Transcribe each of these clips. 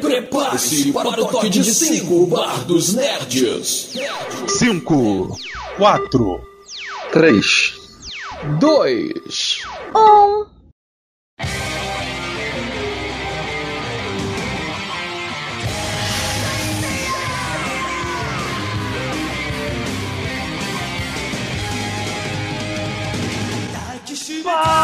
Prepare-se para o toque de 5 Bar dos Nerds. 5, 4, 3, 2, 1. galera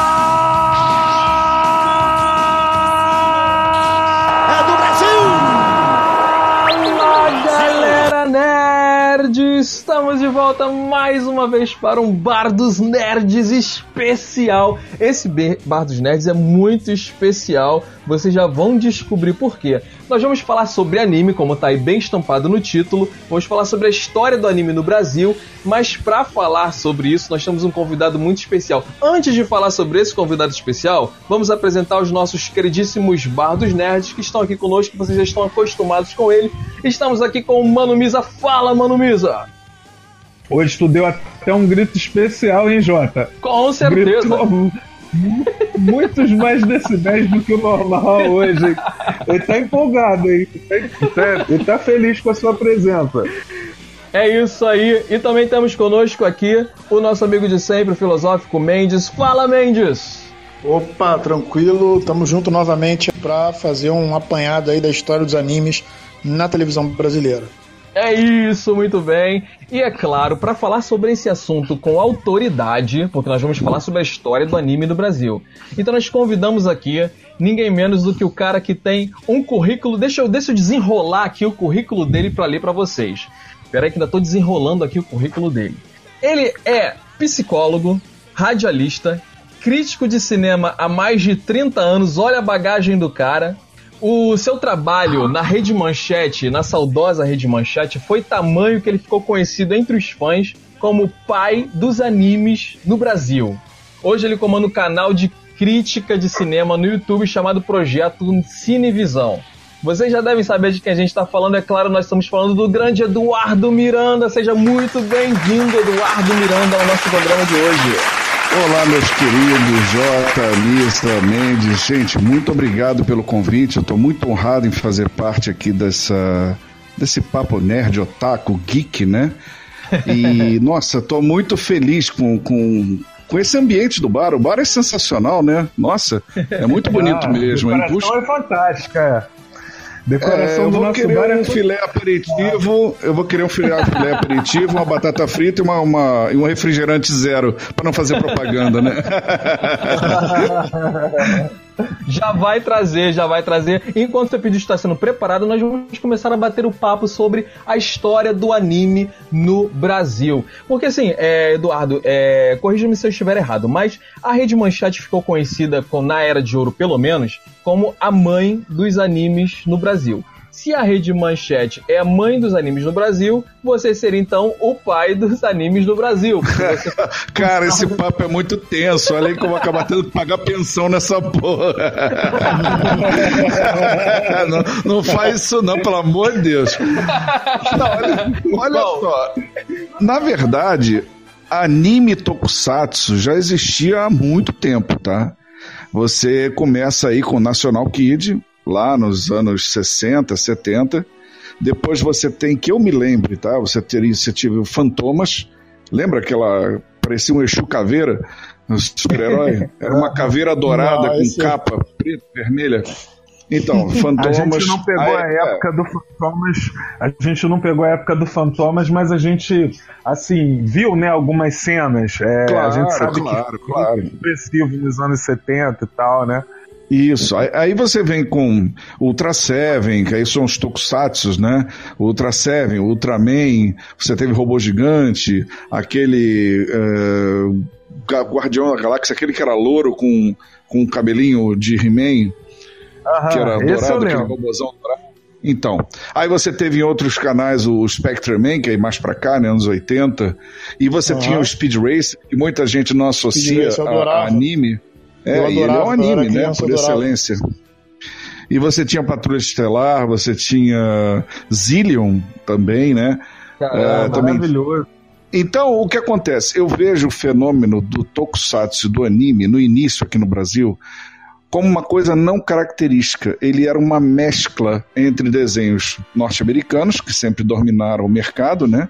volta mais uma vez para um Bar dos Nerds especial. Esse Bar dos Nerds é muito especial, vocês já vão descobrir por quê. Nós vamos falar sobre anime, como está aí bem estampado no título, vamos falar sobre a história do anime no Brasil, mas para falar sobre isso, nós temos um convidado muito especial. Antes de falar sobre esse convidado especial, vamos apresentar os nossos queridíssimos Bar dos Nerds que estão aqui conosco, vocês já estão acostumados com ele. Estamos aqui com o Mano Misa. Fala, Mano Misa! Hoje tu deu até um grito especial, hein, Jota? Com certeza! Gritou muitos mais decibéis do que o normal hoje. Ele tá empolgado, hein? Ele tá feliz com a sua presença. É isso aí. E também temos conosco aqui o nosso amigo de sempre, o filosófico Mendes. Fala, Mendes! Opa, tranquilo. Tamo junto novamente para fazer um apanhado aí da história dos animes na televisão brasileira. É isso, muito bem. E é claro, para falar sobre esse assunto com autoridade, porque nós vamos falar sobre a história do anime no Brasil. Então nós convidamos aqui ninguém menos do que o cara que tem um currículo. Deixa eu, deixa eu desenrolar aqui o currículo dele para ler para vocês. Espera aí que ainda tô desenrolando aqui o currículo dele. Ele é psicólogo, radialista, crítico de cinema há mais de 30 anos. Olha a bagagem do cara. O seu trabalho na Rede Manchete, na saudosa Rede Manchete, foi tamanho que ele ficou conhecido entre os fãs como pai dos animes no Brasil. Hoje ele comanda o canal de crítica de cinema no YouTube chamado Projeto Cinevisão. Vocês já devem saber de quem a gente está falando, é claro, nós estamos falando do grande Eduardo Miranda. Seja muito bem-vindo, Eduardo Miranda, ao nosso programa de hoje. Olá, meus queridos, Jota, Mista, Mendes. Gente, muito obrigado pelo convite. Eu estou muito honrado em fazer parte aqui dessa, desse papo nerd, otaku, geek, né? E, nossa, estou muito feliz com, com, com esse ambiente do bar. O bar é sensacional, né? Nossa, é muito bonito ah, mesmo. A decoração é fantástica. Decoração é, eu vou querer um é... filé aperitivo, eu vou querer um filé, filé aperitivo, uma batata frita e uma, uma, e um refrigerante zero, para não fazer propaganda, né? já vai trazer, já vai trazer. Enquanto o seu pedido está sendo preparado, nós vamos começar a bater o papo sobre a história do anime no Brasil. Porque assim, é, Eduardo, é, corrija-me se eu estiver errado, mas a Rede Manchete ficou conhecida, na Era de Ouro pelo menos, como a mãe dos animes no Brasil. Se a Rede Manchete é a mãe dos animes no Brasil, você seria então o pai dos animes no Brasil. Você... Cara, esse papo é muito tenso. Olha aí vou acabar tendo que pagar pensão nessa porra. não, não faz isso não, pelo amor de Deus. Não, olha, olha só. Na verdade, anime tokusatsu já existia há muito tempo, tá? Você começa aí com National Kid, lá nos anos 60, 70. Depois você tem, que eu me lembre, tá? Você teria, você tive o Fantomas. Lembra aquela. parecia um Exu Caveira? Um super-herói? Era uma caveira dourada não, com esse... capa preta, vermelha. Então, Fantomas. A gente não pegou a época é. do Fantomas. A gente não pegou a época do Fantomas, mas a gente, assim, viu, né, algumas cenas. É, claro, a gente sabe claro, que claro. expressivo nos anos 70 e tal, né? Isso, aí você vem com Ultra Seven, que aí são os tokusatsu, né? Ultra Seven, Ultraman, você teve Robô Gigante, aquele uh, Guardião da Galáxia, aquele que era louro com, com cabelinho de He-Man, que era dourado, aquele robôzão dourado. Então, aí você teve em outros canais o Spectreman, que é mais pra cá, né, anos 80, e você uhum. tinha o Speed Race, que muita gente não associa a, a anime. É, adorava, ele é um anime, né? Por excelência. E você tinha Patrulha Estelar, você tinha Zillion também, né? Caramba, é, também... maravilhoso. Então, o que acontece? Eu vejo o fenômeno do tokusatsu, do anime, no início aqui no Brasil, como uma coisa não característica. Ele era uma mescla entre desenhos norte-americanos, que sempre dominaram o mercado, né?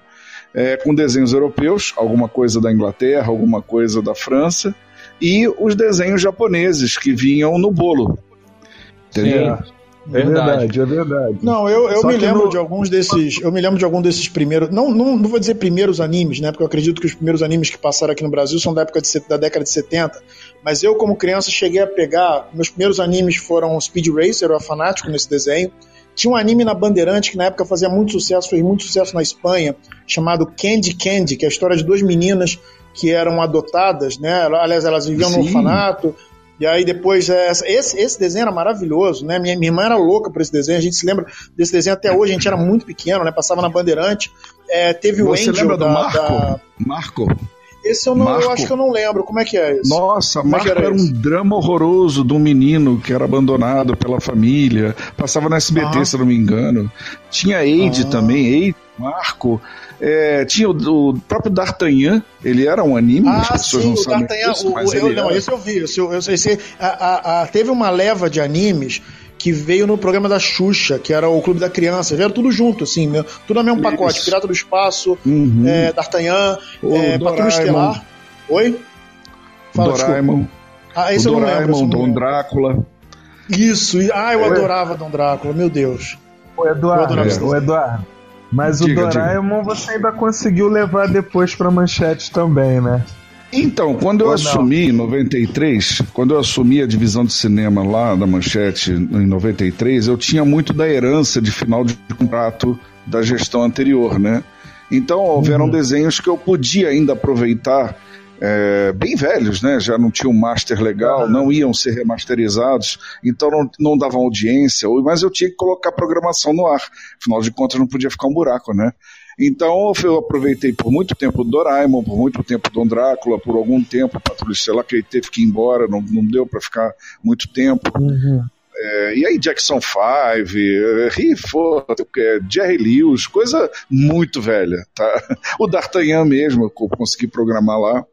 É, com desenhos europeus, alguma coisa da Inglaterra, alguma coisa da França, e os desenhos japoneses que vinham no bolo. Entendeu? Sim. É verdade, é verdade. Não, eu, eu Só me lembro no- de alguns desses. Eu me lembro de algum desses primeiros. Não, não, não vou dizer primeiros animes, né? Porque eu acredito que os primeiros animes que passaram aqui no Brasil são da época de, da década de 70. Mas eu, como criança, cheguei a pegar. Meus primeiros animes foram Speed Racer, eu era fanático nesse desenho. Tinha um anime na Bandeirante que na época fazia muito sucesso, fez muito sucesso na Espanha, chamado Candy Candy, que é a história de duas meninas que eram adotadas, né? Aliás, elas viviam no Sim. orfanato. E aí depois, é, esse, esse desenho era maravilhoso, né? Minha, minha irmã era louca por esse desenho, a gente se lembra desse desenho até hoje, a gente era muito pequeno, né? Passava na Bandeirante. É, teve Você o Angel lembra do da, Marco? da- Marco? Esse eu, não, eu Marco? acho que eu não lembro, como é que é isso? Nossa, Como é Marco era era, um drama horroroso de um menino que era abandonado pela família. Passava na SBT, Ah. se eu não me engano. Tinha Eide Ah. também, Eide, Marco. É, tinha o, o próprio D'Artagnan, ele era um anime, as Ah, pessoas sim, não o sabem disso, o- mas o- eu, não, era. esse eu vi. Esse, eu- esse, esse- a- a- a- teve uma leva de animes que veio no programa da Xuxa, que era o Clube da Criança. Vieram tudo junto, assim, tudo no mesmo Isso. pacote. Pirata do Espaço, Uhum. é, D'Artagnan, O é, Patrulha Doraemon. Estelar. Oi? Fala, desculpa. Doraemon, Ah, esse o eu não lembro. eu Doraemon, não Dom lembro. Drácula. Isso, ah, eu É. adorava Dom Drácula, meu Deus. Ô, Eduardo, adorava ô, Eduardo. Mas Diga, o Doraemon você ainda conseguiu levar depois pra manchete também, né? Então, quando eu Ou não? assumi em 93, quando eu assumi a divisão de cinema lá da Manchete em 93, eu tinha muito da herança de final de contrato da gestão anterior, né? Então, houveram desenhos que eu podia ainda aproveitar, é, bem velhos, né? Já não tinham master legal, não iam ser remasterizados, então não, não davam audiência, mas eu tinha que colocar programação no ar. Afinal de contas, não podia ficar um buraco, né? Então eu aproveitei por muito tempo o Doraemon, por muito tempo o Dom Drácula, por algum tempo o Patrulha Estelar, que ele teve que ir embora, não, não deu para ficar muito tempo. É, e aí Jackson 5, é, Riffo, é, Jerry Lewis, coisa muito velha, tá? O D'Artagnan mesmo, eu consegui programar lá.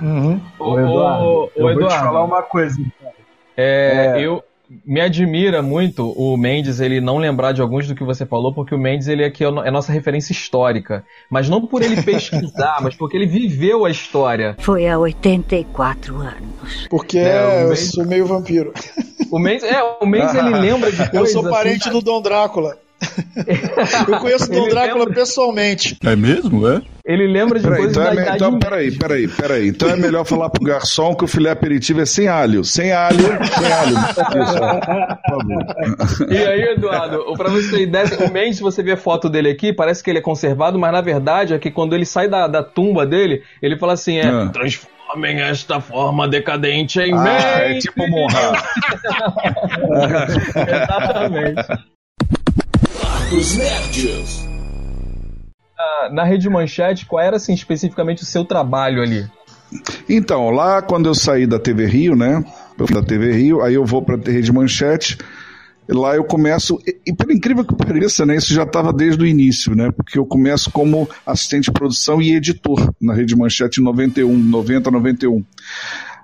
Uhum. Ô, Eduardo, ô, eu vou te Eduardo. falar uma coisa. então. É, É. eu me admira muito o Mendes ele não lembrar de alguns do que você falou, porque o Mendes ele aqui é é nossa referência histórica, mas não por ele pesquisar, mas porque ele viveu a história. Foi há 84 anos. Porque É, eu meio- sou meio vampiro. O Mendes, é, o Mendes ele lembra de Eu coisas sou parente assim, do Dom Drácula. Eu conheço o Dom Drácula lembra- pessoalmente. É mesmo, é? ele lembra de Peraí, coisas então, da é me- idade então, peraí, peraí, peraí. Então é melhor falar pro garçom que o filé aperitivo é sem alho. Sem alho, sem alho. Isso. E aí, Eduardo, pra você ter ideia, o Mendes, se você ver a foto dele aqui, parece que ele é conservado, mas na verdade é que quando ele sai da, da tumba dele, ele fala assim: é, Ah. transformem esta forma decadente em Ah, é Mendes. tipo Monra. Exatamente. Dos Nerds. Na- Na Rede Manchete, qual era assim especificamente o seu trabalho ali? Então, lá quando eu saí da TV Rio, né? Eu fui da TV Rio, aí eu vou pra Rede Manchete. Lá eu começo, e, e por incrível que pareça, né, isso já estava desde o início, né, porque eu começo como assistente de produção e editor na Rede Manchete em 91, 90, 91.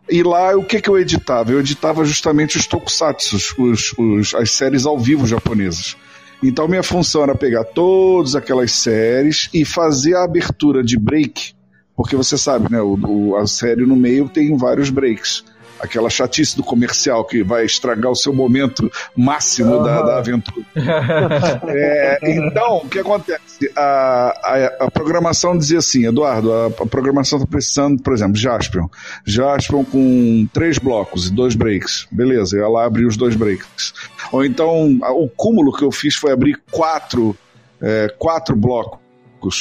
E lá o que, que eu editava? Eu editava justamente os tokusatsu, os, os, as séries ao vivo japonesas. Então minha função era pegar todas aquelas séries e fazer a abertura de break, porque você sabe, né, o, o- a série no meio tem vários breaks. Aquela chatice do comercial que vai estragar o seu momento máximo da, da aventura. É, então, o que acontece? A, a, a programação dizia assim, Eduardo, a, a programação está precisando, por exemplo, Jaspion. Jaspion com três blocos e dois breaks. Beleza, lá abrir os dois breaks. Ou então, o cúmulo que eu fiz foi abrir quatro, é, quatro blocos.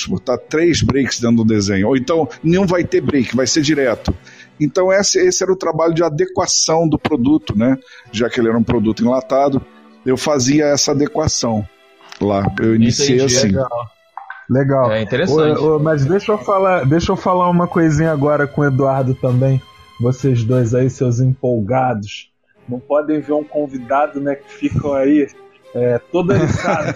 Botar três breaks dentro do desenho. Ou então, nenhum vai ter break, vai ser direto. Então, esse, esse era o trabalho de adequação do produto, né? Já que ele era um produto enlatado, eu fazia essa adequação lá. Eu iniciei Entendi, assim. Legal. Legal. É interessante. Ô, ô, mas deixa eu falar, deixa eu falar uma coisinha agora com o Eduardo também. Vocês dois aí, seus empolgados, não podem ver um convidado, né, que ficam aí é, todo eriçado.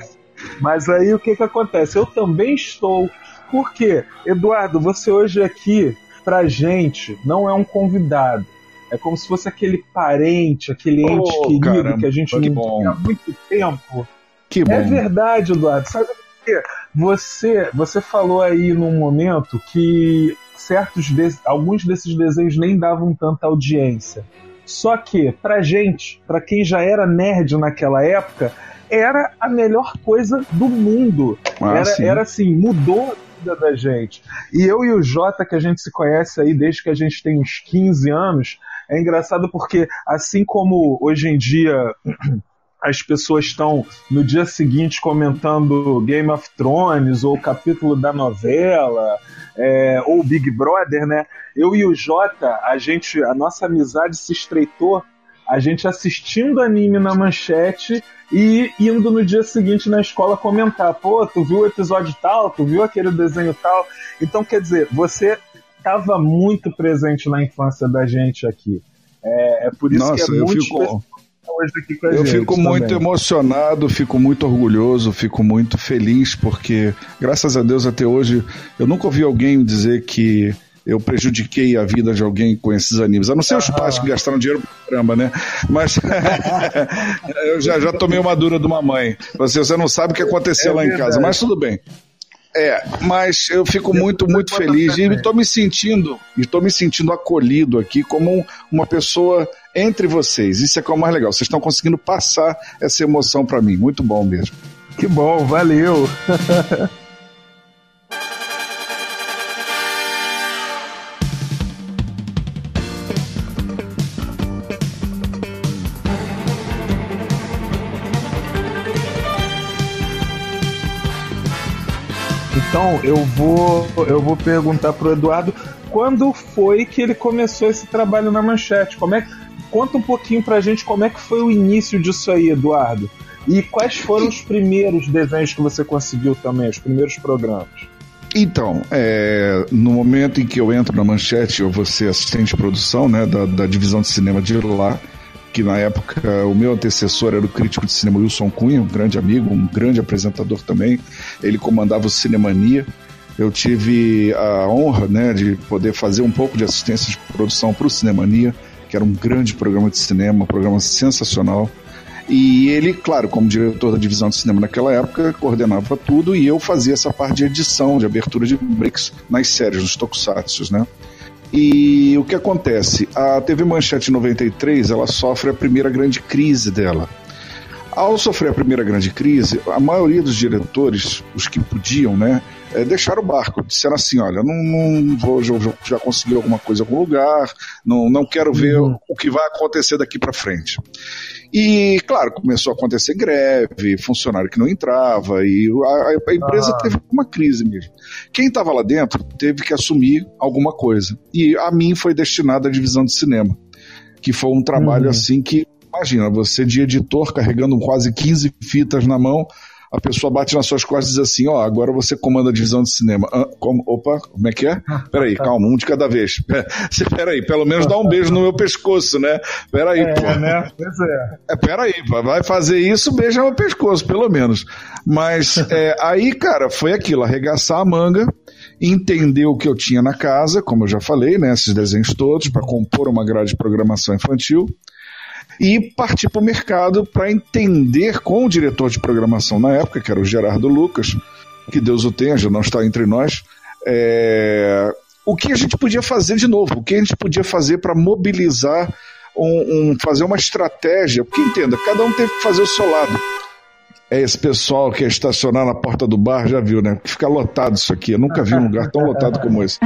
mas aí o que que acontece? Eu também estou. Por quê? Eduardo, você hoje aqui pra gente não é um convidado. É como se fosse aquele parente, aquele Oh, ente querido caramba, que a gente não bom. tem há muito tempo. Que bom. É verdade, Eduardo. Sabe por quê? Você, você falou aí num momento que certos de- alguns desses desenhos nem davam tanta audiência. Só que, pra gente, pra quem já era nerd naquela época, era a melhor coisa do mundo. Ah, era, sim. era assim, mudou vida da gente. E eu e o Jota, que a gente se conhece aí desde que a gente tem uns 15 anos, é engraçado porque, assim como hoje em dia as pessoas estão no dia seguinte comentando Game of Thrones ou o capítulo da novela é, ou Big Brother, né? Eu e o Jota, a gente, a nossa amizade se estreitou a gente assistindo anime na manchete e indo no dia seguinte na escola comentar, pô, tu viu o episódio tal, tu viu aquele desenho tal. Então, quer dizer, você estava muito presente na infância da gente aqui. É, é por isso Nossa, que é eu muito fico- hoje aqui com a Eu gente fico muito também. emocionado, fico muito orgulhoso, fico muito feliz, porque, graças a Deus, até hoje, eu nunca ouvi alguém dizer que eu prejudiquei a vida de alguém com esses animes. A não ser os pais que gastaram dinheiro pra caramba, né? Mas eu já, já tomei uma dura de uma mãe. Você, você não sabe o que aconteceu É lá em casa, mas tudo bem. É, mas eu fico muito, muito feliz e estou me sentindo, estou me sentindo acolhido aqui como um- uma pessoa entre vocês. Isso é que é o mais legal. Vocês estão conseguindo passar essa emoção para mim. Muito bom mesmo. Que bom, valeu. Então, eu vou eu vou perguntar pro Eduardo quando foi que ele começou esse trabalho na Manchete? Como é que conta um pouquinho pra gente como é que foi o início disso aí, Eduardo? E quais foram os primeiros desenhos que você conseguiu também, os primeiros programas? Então, é, no momento em que eu entro na Manchete, eu vou ser assistente de produção né, da, da divisão de cinema de lá, que na época o meu antecessor era o crítico de cinema Wilson Cunha, um grande amigo, um grande apresentador também. Ele comandava o Cinemania. Eu tive a honra né, de poder fazer um pouco de assistência de produção para o Cinemania, que era um grande programa de cinema, um programa sensacional. E ele, claro, como diretor da divisão de cinema naquela época, coordenava tudo e eu fazia essa parte de edição, de abertura de breaks nas séries, nos tokusatsu, né? E o que acontece? A TV Manchete 93, ela sofre a primeira grande crise dela. Ao sofrer a primeira grande crise, a maioria dos diretores, os que podiam, né, eh, deixaram o barco. Disseram assim: olha, não, não vou, já, já consegui alguma coisa em algum lugar, não, não quero ver o que vai acontecer daqui para frente. E, claro, começou a acontecer greve, funcionário que não entrava, e a, a empresa Ah. teve uma crise mesmo. Quem estava lá dentro teve que assumir alguma coisa. E a mim foi destinada a divisão de cinema, que foi um trabalho Uhum. assim que, imagina, você de editor carregando quase 15 fitas na mão, a pessoa bate nas suas costas e diz assim: Ó, agora você comanda a divisão de cinema. Ah, como, opa, como é que é? Peraí, calma, um de cada vez. Peraí, pelo menos dá um beijo no meu pescoço, né? Peraí, É, pô. né? Pois é. É, peraí, vai fazer isso, beija o pescoço, pelo menos. Mas é, aí, cara, foi aquilo, arregaçar a manga, entender o que eu tinha na casa, como eu já falei, né? Esses desenhos todos, para compor uma grade de programação infantil. E partir para o mercado para entender com o diretor de programação na época, que era o Gerardo Lucas, que Deus o tenha, já não está entre nós, é, o que a gente podia fazer de novo, o que a gente podia fazer para mobilizar um, um- fazer uma estratégia, porque entenda, cada um teve que fazer o seu lado. É esse pessoal que é estacionar na porta do bar, já viu, né? Fica lotado isso aqui. Eu nunca vi um lugar tão lotado como esse.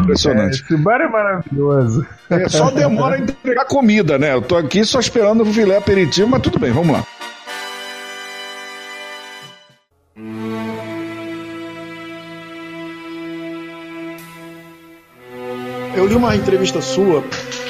Impressionante. Esse bar é maravilhoso. É, só demora a entregar comida, né? Eu tô aqui só esperando o filé aperitivo, mas tudo bem, vamos lá. Eu li uma entrevista sua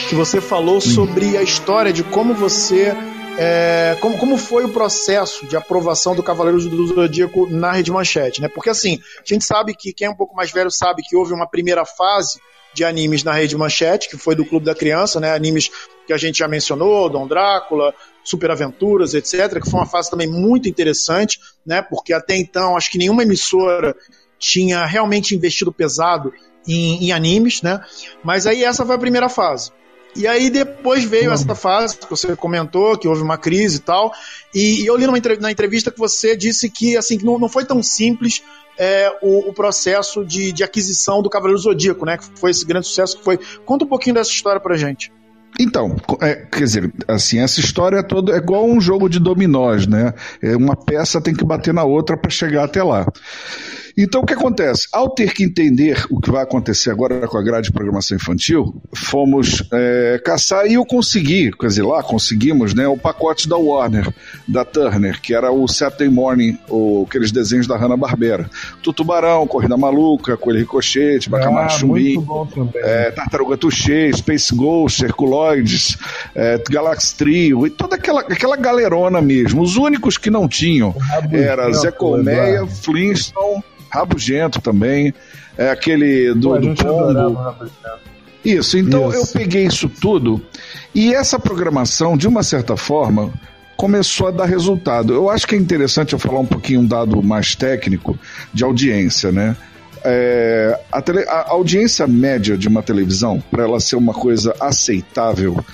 que você falou sobre a história de como você. É, como, como foi o processo de aprovação do Cavaleiros do Zodíaco na Rede Manchete, né? Porque assim, a gente sabe que quem é um pouco mais velho sabe que houve uma primeira fase de animes na Rede Manchete, que foi do Clube da Criança, né? Animes que a gente já mencionou, Dom Drácula, Super Aventuras, etc., que foi uma fase também muito interessante, né? Porque até então acho que nenhuma emissora tinha realmente investido pesado em, em animes, né? Mas aí essa foi a primeira fase. E aí depois veio essa fase que você comentou, que houve uma crise e tal. E, e eu li numa, na entrevista que você disse que assim que não, não foi tão simples é, o, o, processo de, de, aquisição do Cavaleiro Zodíaco, né? Que foi esse grande sucesso que foi. Conta um pouquinho dessa história pra gente. Então, é, quer dizer, assim, essa história toda é igual um jogo de dominós, né? É, uma peça tem que bater na outra para chegar até lá. Então, o que acontece? Ao ter que entender o que vai acontecer agora com a grade de programação infantil, fomos é, caçar e eu consegui, quer dizer, lá conseguimos, né, o pacote da Warner, da Turner, que era o Saturday Morning, ou aqueles desenhos da Hanna-Barbera. Tutubarão, Corrida Maluca, Coelho Ricochete, Bacamar ah, Chumbim, é, Tartaruga Touché, Space Ghost, Herculoides, é, Galaxy Trio, e toda aquela, aquela galerona mesmo. Os únicos que não tinham era Zé Colmeia, Flintstone, Rabugento também, é aquele do, Pô, do Pombo. Isso, então isso. eu peguei isso tudo e essa programação, de uma certa forma, começou a dar resultado. Eu acho que é interessante eu falar um pouquinho um dado mais técnico de audiência, né? É, a, tele, a, audiência média de uma televisão, para ela ser uma coisa aceitável,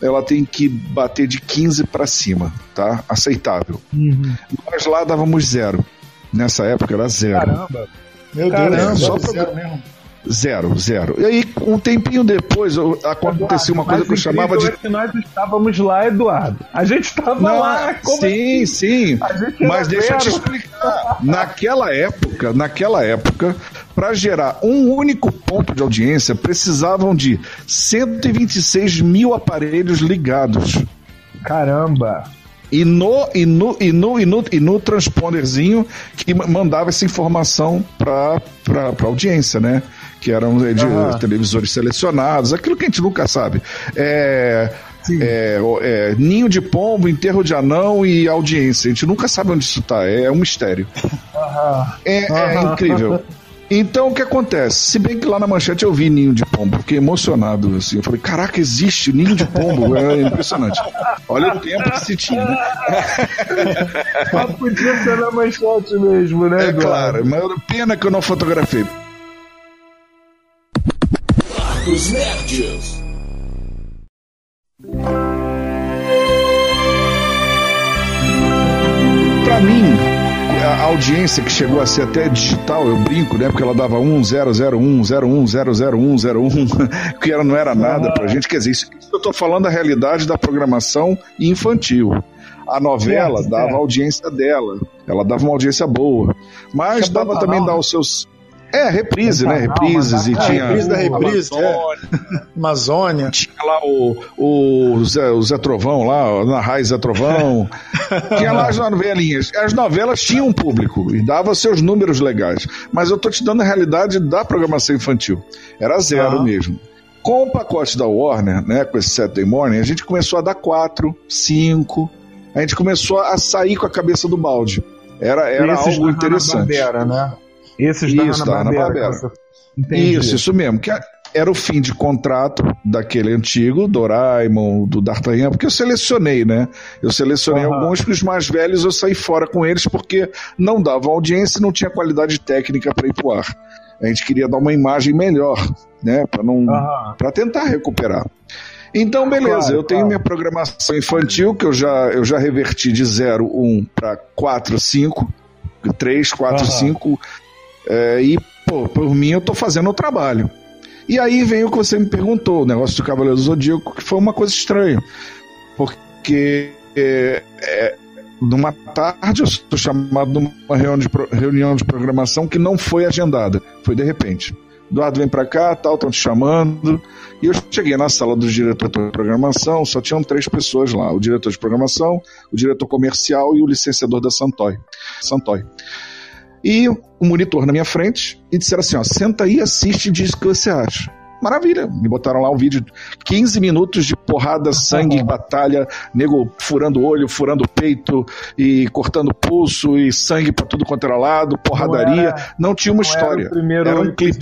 ela tem que bater de 15 para cima, tá? Aceitável. Uhum. Nós lá dávamos zero. Nessa época era zero. Caramba! Meu Caramba, Deus, só zero mesmo. Zero, zero. E aí, um tempinho depois, aconteceu uma coisa que eu chamava de. É que nós estávamos lá, Eduardo. A gente estava lá. Como sim, assim? sim. Mas deixa eu te explicar. naquela época, naquela época, para gerar um único ponto de audiência, precisavam de 126 mil aparelhos ligados. Caramba! E no, e no, e no, e no, e no transponderzinho que mandava essa informação para a audiência, né? Que eram de, uhum. televisores selecionados, aquilo que a gente nunca sabe. É, é, é, ninho de pombo, enterro de anão e audiência. A gente nunca sabe onde isso está, é um mistério. Uhum. É, é incrível. Então o que acontece? Se bem que lá na manchete eu vi ninho de pombo, fiquei emocionado. Assim. Eu falei, caraca, existe ninho de pombo. É impressionante. Olha o tempo que se tinha, né? Mas podia ser na manchete mesmo, né? É claro, mas pena que eu não fotografei. Os Nerds. Audiência que chegou a ser até digital, eu brinco, né? Porque ela dava 1, 0, 0, 1, 0, 1, 0, 0, 1, 0, 1, que ela não era nada pra gente. Quer dizer, isso, isso eu tô falando da realidade da programação infantil. A novela dava a audiência dela, ela dava uma audiência boa, mas dava também dar os seus é, reprise, né? Reprises e tinha. Reprise da reprise, Amazônia. É. Amazônia. Tinha lá o, o, Zé, o Zé Trovão lá, na Raiz Zé Trovão. tinha lá as novelinhas. As novelas tinham um público e dava seus números legais. Mas eu tô te dando a realidade da programação infantil. Era zero ah. mesmo. Com o pacote da Warner, né, com esse Saturday Morning, a gente começou a dar quatro, cinco. A gente começou a sair com a cabeça do balde. Era, era algo interessante. Bandeira, né? Esses isso, da Hanna-Barbera. Isso, isso mesmo. Que era o fim de contrato daquele antigo, Doraemon, do D'Artagnan, porque eu selecionei, né? Eu selecionei uhum. alguns que os mais velhos eu saí fora com eles porque não davam audiência e não tinha qualidade técnica para ir pro ar. A gente queria dar uma imagem melhor, né? Para não, uhum. para tentar recuperar. Então, beleza, claro, eu tenho claro. minha programação infantil, que eu já, eu já reverti de 0, 1 para 4, 5, 3, 4, uhum. 5 é, e, pô, por mim eu tô fazendo o trabalho. E aí vem o que você me perguntou, o negócio do Cavaleiro do Zodíaco, que foi uma coisa estranha. Porque é, é, numa tarde eu sou chamado numa reunião de, reunião de programação que não foi agendada, foi de repente. Eduardo vem para cá, tal, estão te chamando. E eu cheguei na sala do diretor de programação, só tinham três pessoas lá: o diretor de programação, o diretor comercial e o licenciador da Santoy. Santoy e o um monitor na minha frente e disseram assim: ó, senta aí, assiste e diz o que você acha. Maravilha, me botaram lá um vídeo, 15 minutos de porrada, sangue, batalha, nego furando olho, furando peito e cortando pulso e sangue pra tudo quanto era lado, porradaria. Não, era, não tinha uma não história. Era, o primeiro era um clipe.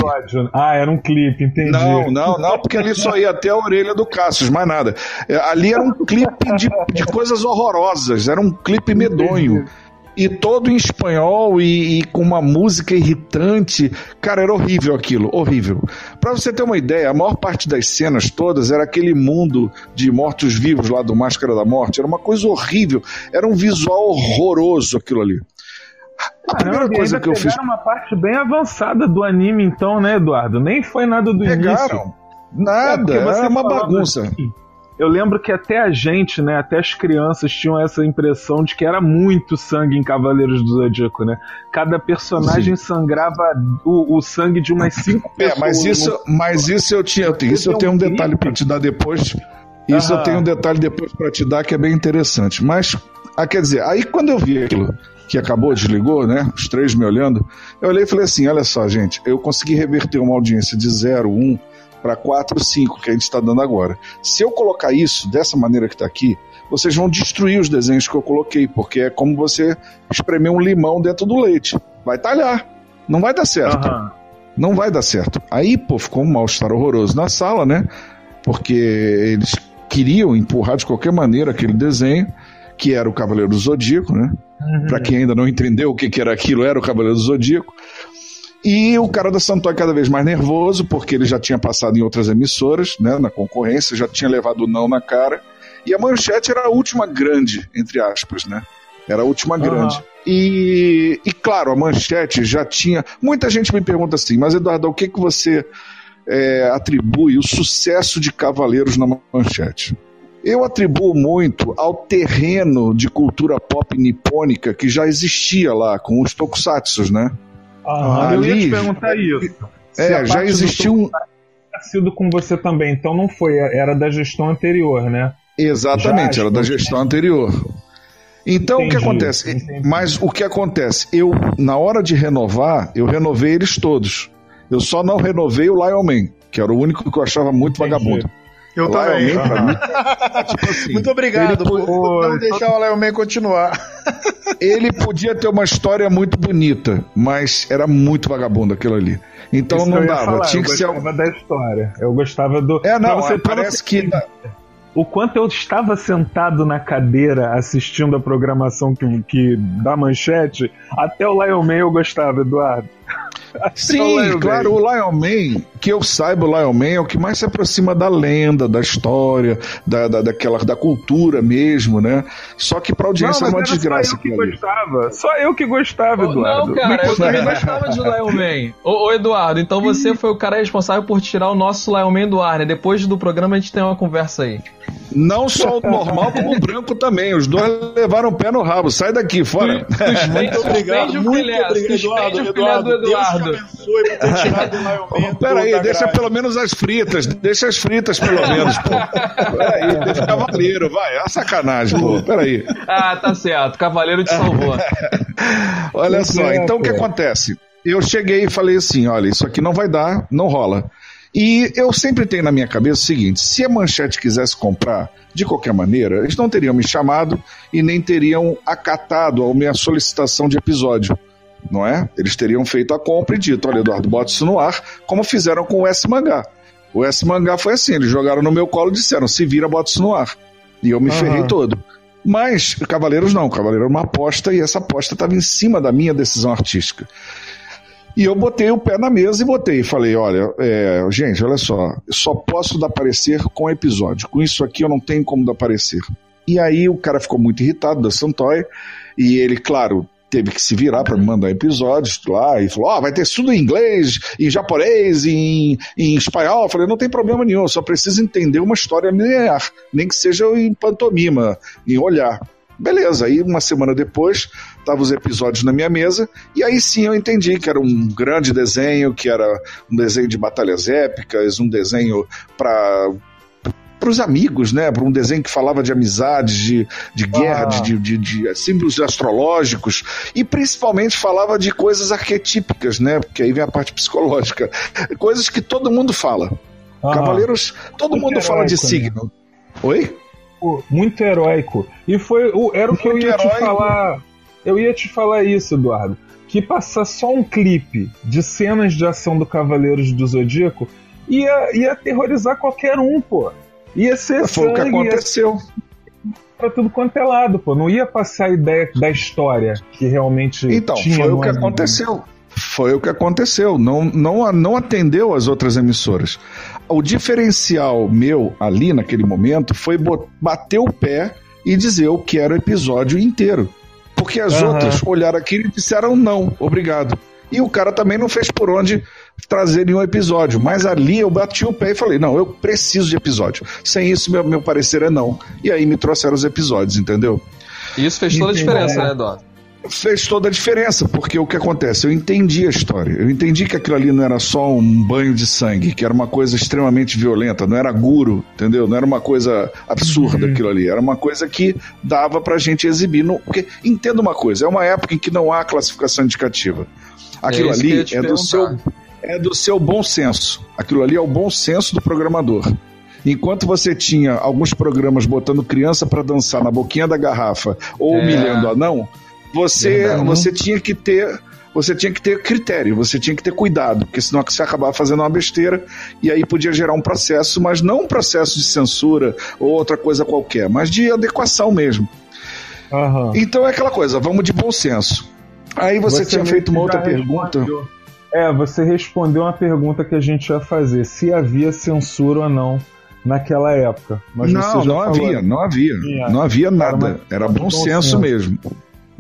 Ah, era um clipe, entendi. Não, não, não, porque ali só ia até a orelha do Cassius, mais nada. É, ali era um clipe de, de coisas horrorosas, era um clipe medonho. Entendi. E todo em espanhol e, e, com uma música irritante. Cara, era horrível aquilo, horrível. Para você ter uma ideia, a maior parte das cenas todas era aquele mundo de mortos-vivos lá do Máscara da Morte. Era uma coisa horrível, era um visual horroroso aquilo ali. A primeira coisa que eu fiz. uma parte bem avançada do anime, então, né, Eduardo? Nem foi nada do pegaram. início. Nada, é, era uma bagunça. Assim, eu lembro que até a gente, né, até as crianças tinham essa impressão de que era muito sangue em Cavaleiros do Zodíaco, né? Cada personagem Sim. sangrava o, o, sangue de umas cinco pessoas. É, mas isso, mas isso eu tinha, isso eu tenho um detalhe para te dar depois. Isso eu tenho um detalhe depois para te dar que é bem interessante. Mas, ah, quer dizer, aí quando eu vi aquilo que acabou, desligou, né? Os três me olhando, eu olhei e falei assim: olha só, gente, eu consegui reverter uma audiência de 0, 1. Um, para 4, 5 que a gente está dando agora. Se eu colocar isso dessa maneira que está aqui, vocês vão destruir os desenhos que eu coloquei, porque é como você espremer um limão dentro do leite. Vai talhar. Não vai dar certo. Uhum. Não vai dar certo. Aí, pô, ficou um mal-estar horroroso na sala, né? Porque eles queriam empurrar de qualquer maneira aquele desenho, que era o Cavaleiro do Zodíaco, né? Uhum. Para quem ainda não entendeu o que, que era aquilo, era o Cavaleiro do Zodíaco. E o cara da Santoy cada vez mais nervoso, porque ele já tinha passado em outras emissoras, né, na concorrência, já tinha levado o não na cara. E a manchete era a última grande, entre aspas, né? Era a última uhum. grande. E, e claro, a manchete já tinha. Muita gente me pergunta assim, mas Eduardo, o que, que você é, atribui o sucesso de Cavaleiros na manchete? Eu atribuo muito ao terreno de cultura pop nipônica que já existia lá, com os tokusatsu, né? Ah, eu ia te perguntar isso. É, já existiu um. sido com você também, então não foi, era da gestão anterior, né? Exatamente, já, era da gestão anterior. Então entendi, o que acontece? Entendi. Mas o que acontece? Eu, na hora de renovar, eu renovei eles todos. Eu só não renovei o Lion Man, que era o único que eu achava muito entendi. vagabundo. Eu também. Uhum. Mim, tipo assim, Muito obrigado por, por, não deixar o Lion Man continuar. Ele podia ter uma história muito bonita, mas era muito vagabundo aquilo ali. Então Isso não dava. Falar, tinha que eu ser. Eu gostava da história. Eu gostava do. É, não, você, parece que. O quanto eu estava sentado na cadeira assistindo a programação que, que da manchete, até o Lion Man eu gostava, Eduardo. Sim, claro, o Lion Man, que eu saiba, o Lion Man é o que mais se aproxima da lenda, da história, da, da, daquela, da cultura mesmo, né? Só que pra audiência não, é uma desgraça. Só eu que gostava. Só eu que gostava, Eduardo. Não, cara, eu também gostava de Lion Man. Ô, ô, Eduardo, então você foi o cara responsável por tirar o nosso Lion Man do ar, né? Depois do programa a gente tem uma conversa aí. Não só o normal, como o branco também. Os dois levaram o pé no rabo. Sai daqui, fora. muito obrigado. Muito obrigado, Eduardo. Eduardo, Eduardo. Deus abençoe por ter tirado o Lion Peraí, deixa pelo menos as fritas. Deixa as fritas, pelo menos, pô. Peraí, deixa cavaleiro, vai. É sacanagem, pô. Peraí. Ah, tá certo. Cavaleiro te salvou. olha só, então o que acontece? Eu cheguei e falei assim: olha, isso aqui não vai dar, não rola. E eu sempre tenho na minha cabeça o seguinte: se a Manchete quisesse comprar, de qualquer maneira, eles não teriam me chamado e nem teriam acatado a minha solicitação de episódio. Não é? Eles teriam feito a compra e dito: olha, Eduardo, bota isso no ar, como fizeram com o S Mangá. O S Mangá foi assim: eles jogaram no meu colo e disseram: se vira, bota isso no ar. E eu me uhum. ferrei todo. Mas Cavaleiros não, Cavaleiro era uma aposta e essa aposta estava em cima da minha decisão artística. E eu botei o pé na mesa e botei. Falei: olha, é, gente, olha só, eu só posso dar parecer com episódio. Com isso aqui eu não tenho como dar parecer. E aí o cara ficou muito irritado da Santoy. E ele, claro, teve que se virar para me mandar episódios lá e falou: Ó, oh, vai ter tudo em inglês, em japonês, em, em espanhol. Eu falei: não tem problema nenhum, só preciso entender uma história linear, nem que seja em pantomima, em olhar. Beleza, aí uma semana depois, estavam os episódios na minha mesa, e aí sim eu entendi que era um grande desenho, que era um desenho de batalhas épicas, um desenho para para os amigos, né? Para um desenho que falava de amizade, de, de guerra, ah. de, de, de, símbolos astrológicos e principalmente falava de coisas arquetípicas, né? Porque aí vem a parte psicológica, coisas que todo mundo fala. Ah. Cavaleiros, todo Muito mundo fala de né? signo. Né? Oi? muito heróico. E foi era o que eu ia heróico. te falar. Eu ia te falar isso, Eduardo. Que passar só um clipe de cenas de ação do Cavaleiros do Zodíaco ia, ia aterrorizar qualquer um, pô. Ia ser Foi sangue, o que aconteceu. pra tudo quanto é lado, pô. Não ia passar a ideia da história que realmente Então, tinha foi o que anime. aconteceu. Foi o que aconteceu. Não, não, não atendeu as outras emissoras. O diferencial meu ali naquele momento foi bater o pé e dizer eu quero o episódio inteiro. Porque as Aham. outras olharam aquilo e disseram não, obrigado. E o cara também não fez por onde trazer nenhum episódio. Mas ali eu bati o pé e falei: não, eu preciso de episódio. Sem isso, meu, meu parecer é não. E aí me trouxeram os episódios, entendeu? E isso fez toda a diferença, é. né, Eduardo? fez toda a diferença, porque o que acontece? Eu entendi a história. Eu entendi que aquilo ali não era só um banho de sangue, que era uma coisa extremamente violenta, não era guro, entendeu? Não era uma coisa absurda Uhum. aquilo ali. Era uma coisa que dava pra gente exibir. No... Porque, entenda uma coisa, é uma época em que não há classificação indicativa. Aquilo É ali é do, seu, é do seu bom senso. Aquilo ali é o bom senso do programador. Enquanto você tinha alguns programas botando criança pra dançar na boquinha da garrafa ou É. humilhando anão, você, Verdade. você tinha que ter você tinha que ter critério, você tinha que ter cuidado, porque senão você acabava fazendo uma besteira e aí podia gerar um processo, mas não um processo de censura ou outra coisa qualquer, mas de adequação mesmo. Aham. Então é aquela coisa, vamos de bom senso. Aí você, tinha meio feito uma outra pergunta. respondeu. É, você respondeu uma pergunta que a gente ia fazer: se havia censura ou não naquela época. Mas não, você já não havia, não havia, não havia Era nada. uma- Era bom senso senso. mesmo.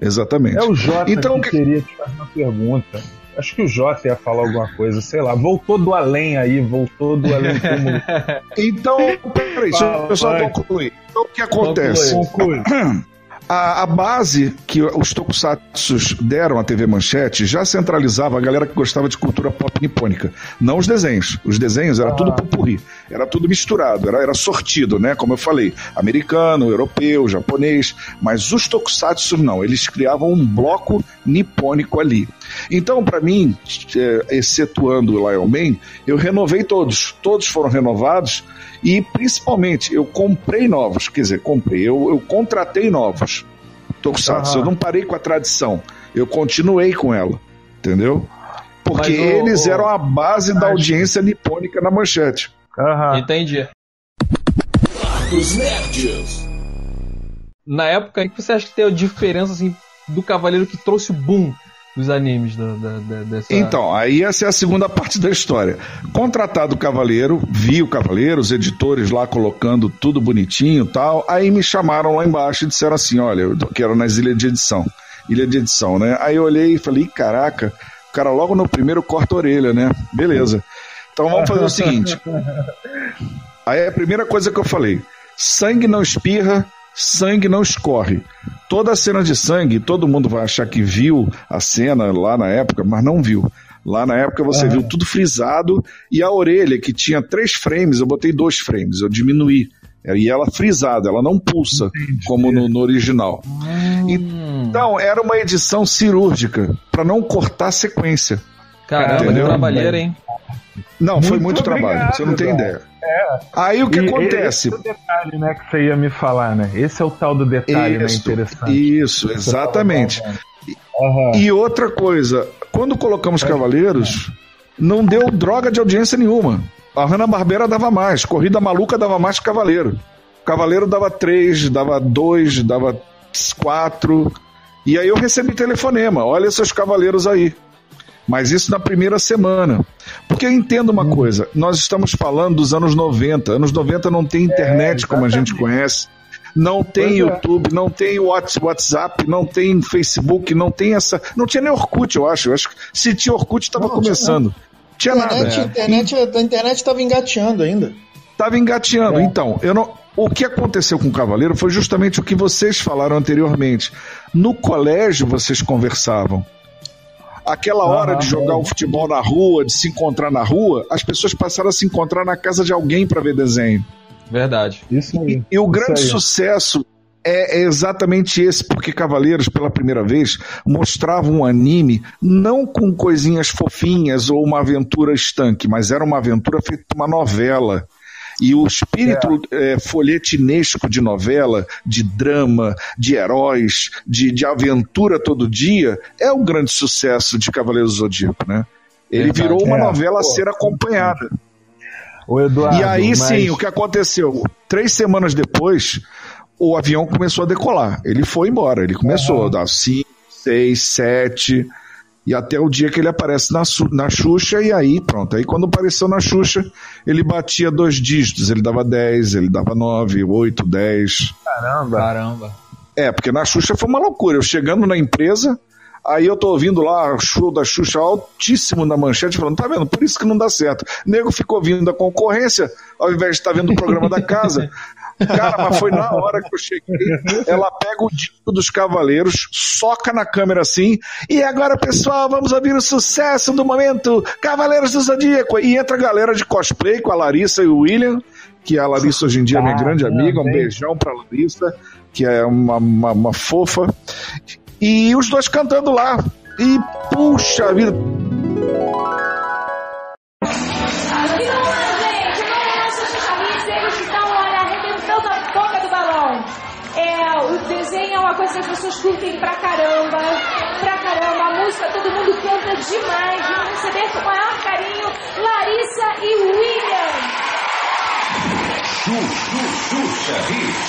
Exatamente. É o Jota Então, que que- queria te fazer uma pergunta. Acho que o Jota ia falar alguma coisa, sei lá. Voltou do além aí, voltou do além túmulo. Então, peraí, deixa eu- só concluir. Então, o que acontece? Conclui. A, a base que os tokusatsus deram à TV Manchete já centralizava a galera que gostava de cultura pop nipônica. Não os desenhos. Os desenhos era tudo pupurri. Era tudo misturado, era, era sortido, né? Como eu falei. Americano, europeu, japonês. Mas os tokusatsu não. Eles criavam um bloco nipônico ali. Então, para mim, é, excetuando o Lion Man, eu renovei todos. Todos foram renovados e, principalmente, eu comprei novos. Quer dizer, comprei. Eu, eu contratei novos. Tokusatsu. Aham. Eu não parei com a tradição. Eu continuei com ela. Entendeu? Porque o- eles o- eram a base da audiência nipônica na manchete. Aham. Entendi. Dos Nerds. Na época, o que você acha que tem a diferença assim, do Cavaleiro que trouxe o boom dos animes da, da- da- dessa. Então, aí essa é a segunda parte da história. Contratado o Cavaleiro, vi o Cavaleiro, os editores lá colocando tudo bonitinho e tal. Aí me chamaram lá embaixo e disseram assim: olha, eu quero nas ilhas de edição. Ilha de edição, né? Aí eu olhei e falei: caraca, o cara logo no primeiro corta a orelha, né? Beleza. Então vamos fazer o seguinte. Aí a primeira coisa que eu falei: sangue não espirra, sangue não escorre. Toda a cena de sangue, todo mundo vai achar que viu a cena lá na época, mas não viu. Lá na época você Aham. viu tudo frisado e a orelha, que tinha três frames, eu botei dois frames, eu diminuí. E ela frisada, ela não pulsa como no, no original. Hum, Então era uma edição cirúrgica para não cortar a sequência. caramba, que entendeu? trabalheira, hein? Não, foi Muito muito trabalho, obrigado, você não tem ideia. Aí o que E acontece? Esse é o detalhe, né, que você ia me falar, né? Esse é o tal do detalhe, né? Isso, Interessante. isso, exatamente. Aham. E outra coisa, quando colocamos Cavaleiros, não deu droga de audiência nenhuma. A Hanna-Barbera dava mais, Corrida Maluca dava mais que Cavaleiro. Cavaleiro dava três, dava dois, dava quatro. E aí eu recebi telefonema, olha seus Cavaleiros aí. Mas isso na primeira semana. Porque eu entendo uma coisa, nós estamos falando dos anos 90. Anos 90 não tem internet como a gente conhece. Não tem é. YouTube, não tem Whats- WhatsApp, não tem Facebook, não tem essa. Não tinha nem Orkut, eu acho. Eu acho que se tinha Orkut, estava Não, tinha começando. Tinha nada. internet, internet, a internet estava engateando ainda. Tava engateando. É. Então, eu não. O que aconteceu com o Cavaleiro foi justamente o que vocês falaram anteriormente. No colégio vocês conversavam. Aquela hora de jogar o futebol na rua, de se encontrar na rua, as pessoas passaram a se encontrar na casa de alguém para ver desenho. Verdade. Isso aí. E o Isso grande aí. sucesso é, é exatamente esse, porque Cavaleiros, pela primeira vez, mostrava um anime não com coisinhas fofinhas ou uma aventura estanque, mas era uma aventura feita por uma novela. E o espírito é, folhetinesco de novela, de drama, de heróis, de, de aventura todo dia, é o grande sucesso de Cavaleiros do Zodíaco, né? Ele virou uma É. novela a ser acompanhada. O Eduardo, E aí mas- sim, o que aconteceu? Três semanas depois, o avião começou a decolar. Ele foi embora, ele começou a dar 5, 6, 7 e até o dia que ele aparece na, na Xuxa, e aí pronto. Aí quando apareceu na Xuxa, ele batia dois dígitos, ele dava 10, ele dava 9, 8, 10. Caramba! Caramba. É, porque na Xuxa foi uma loucura. Eu chegando na empresa, aí eu tô ouvindo lá o show da Xuxa altíssimo na manchete, falando, tá vendo? Por isso que não dá certo. O nego ficou vindo a concorrência, ao invés de estar tá vendo o programa da casa. Cara, mas foi na hora que eu cheguei. Ela pega o disco dos Cavaleiros, soca na câmera assim, e agora, pessoal, vamos ouvir o sucesso do momento, Cavaleiros do Zodíaco. E entra a galera de cosplay com a Larissa e o William, que a Larissa hoje em dia é minha grande amiga. Um beijão pra Larissa, que é uma, uma, uma fofa. E os dois cantando lá. E puxa vida. Coisa que as pessoas curtem pra caramba, pra caramba. A música todo mundo canta demais. Vamos receber com o maior carinho Larissa e William. Chu, chu,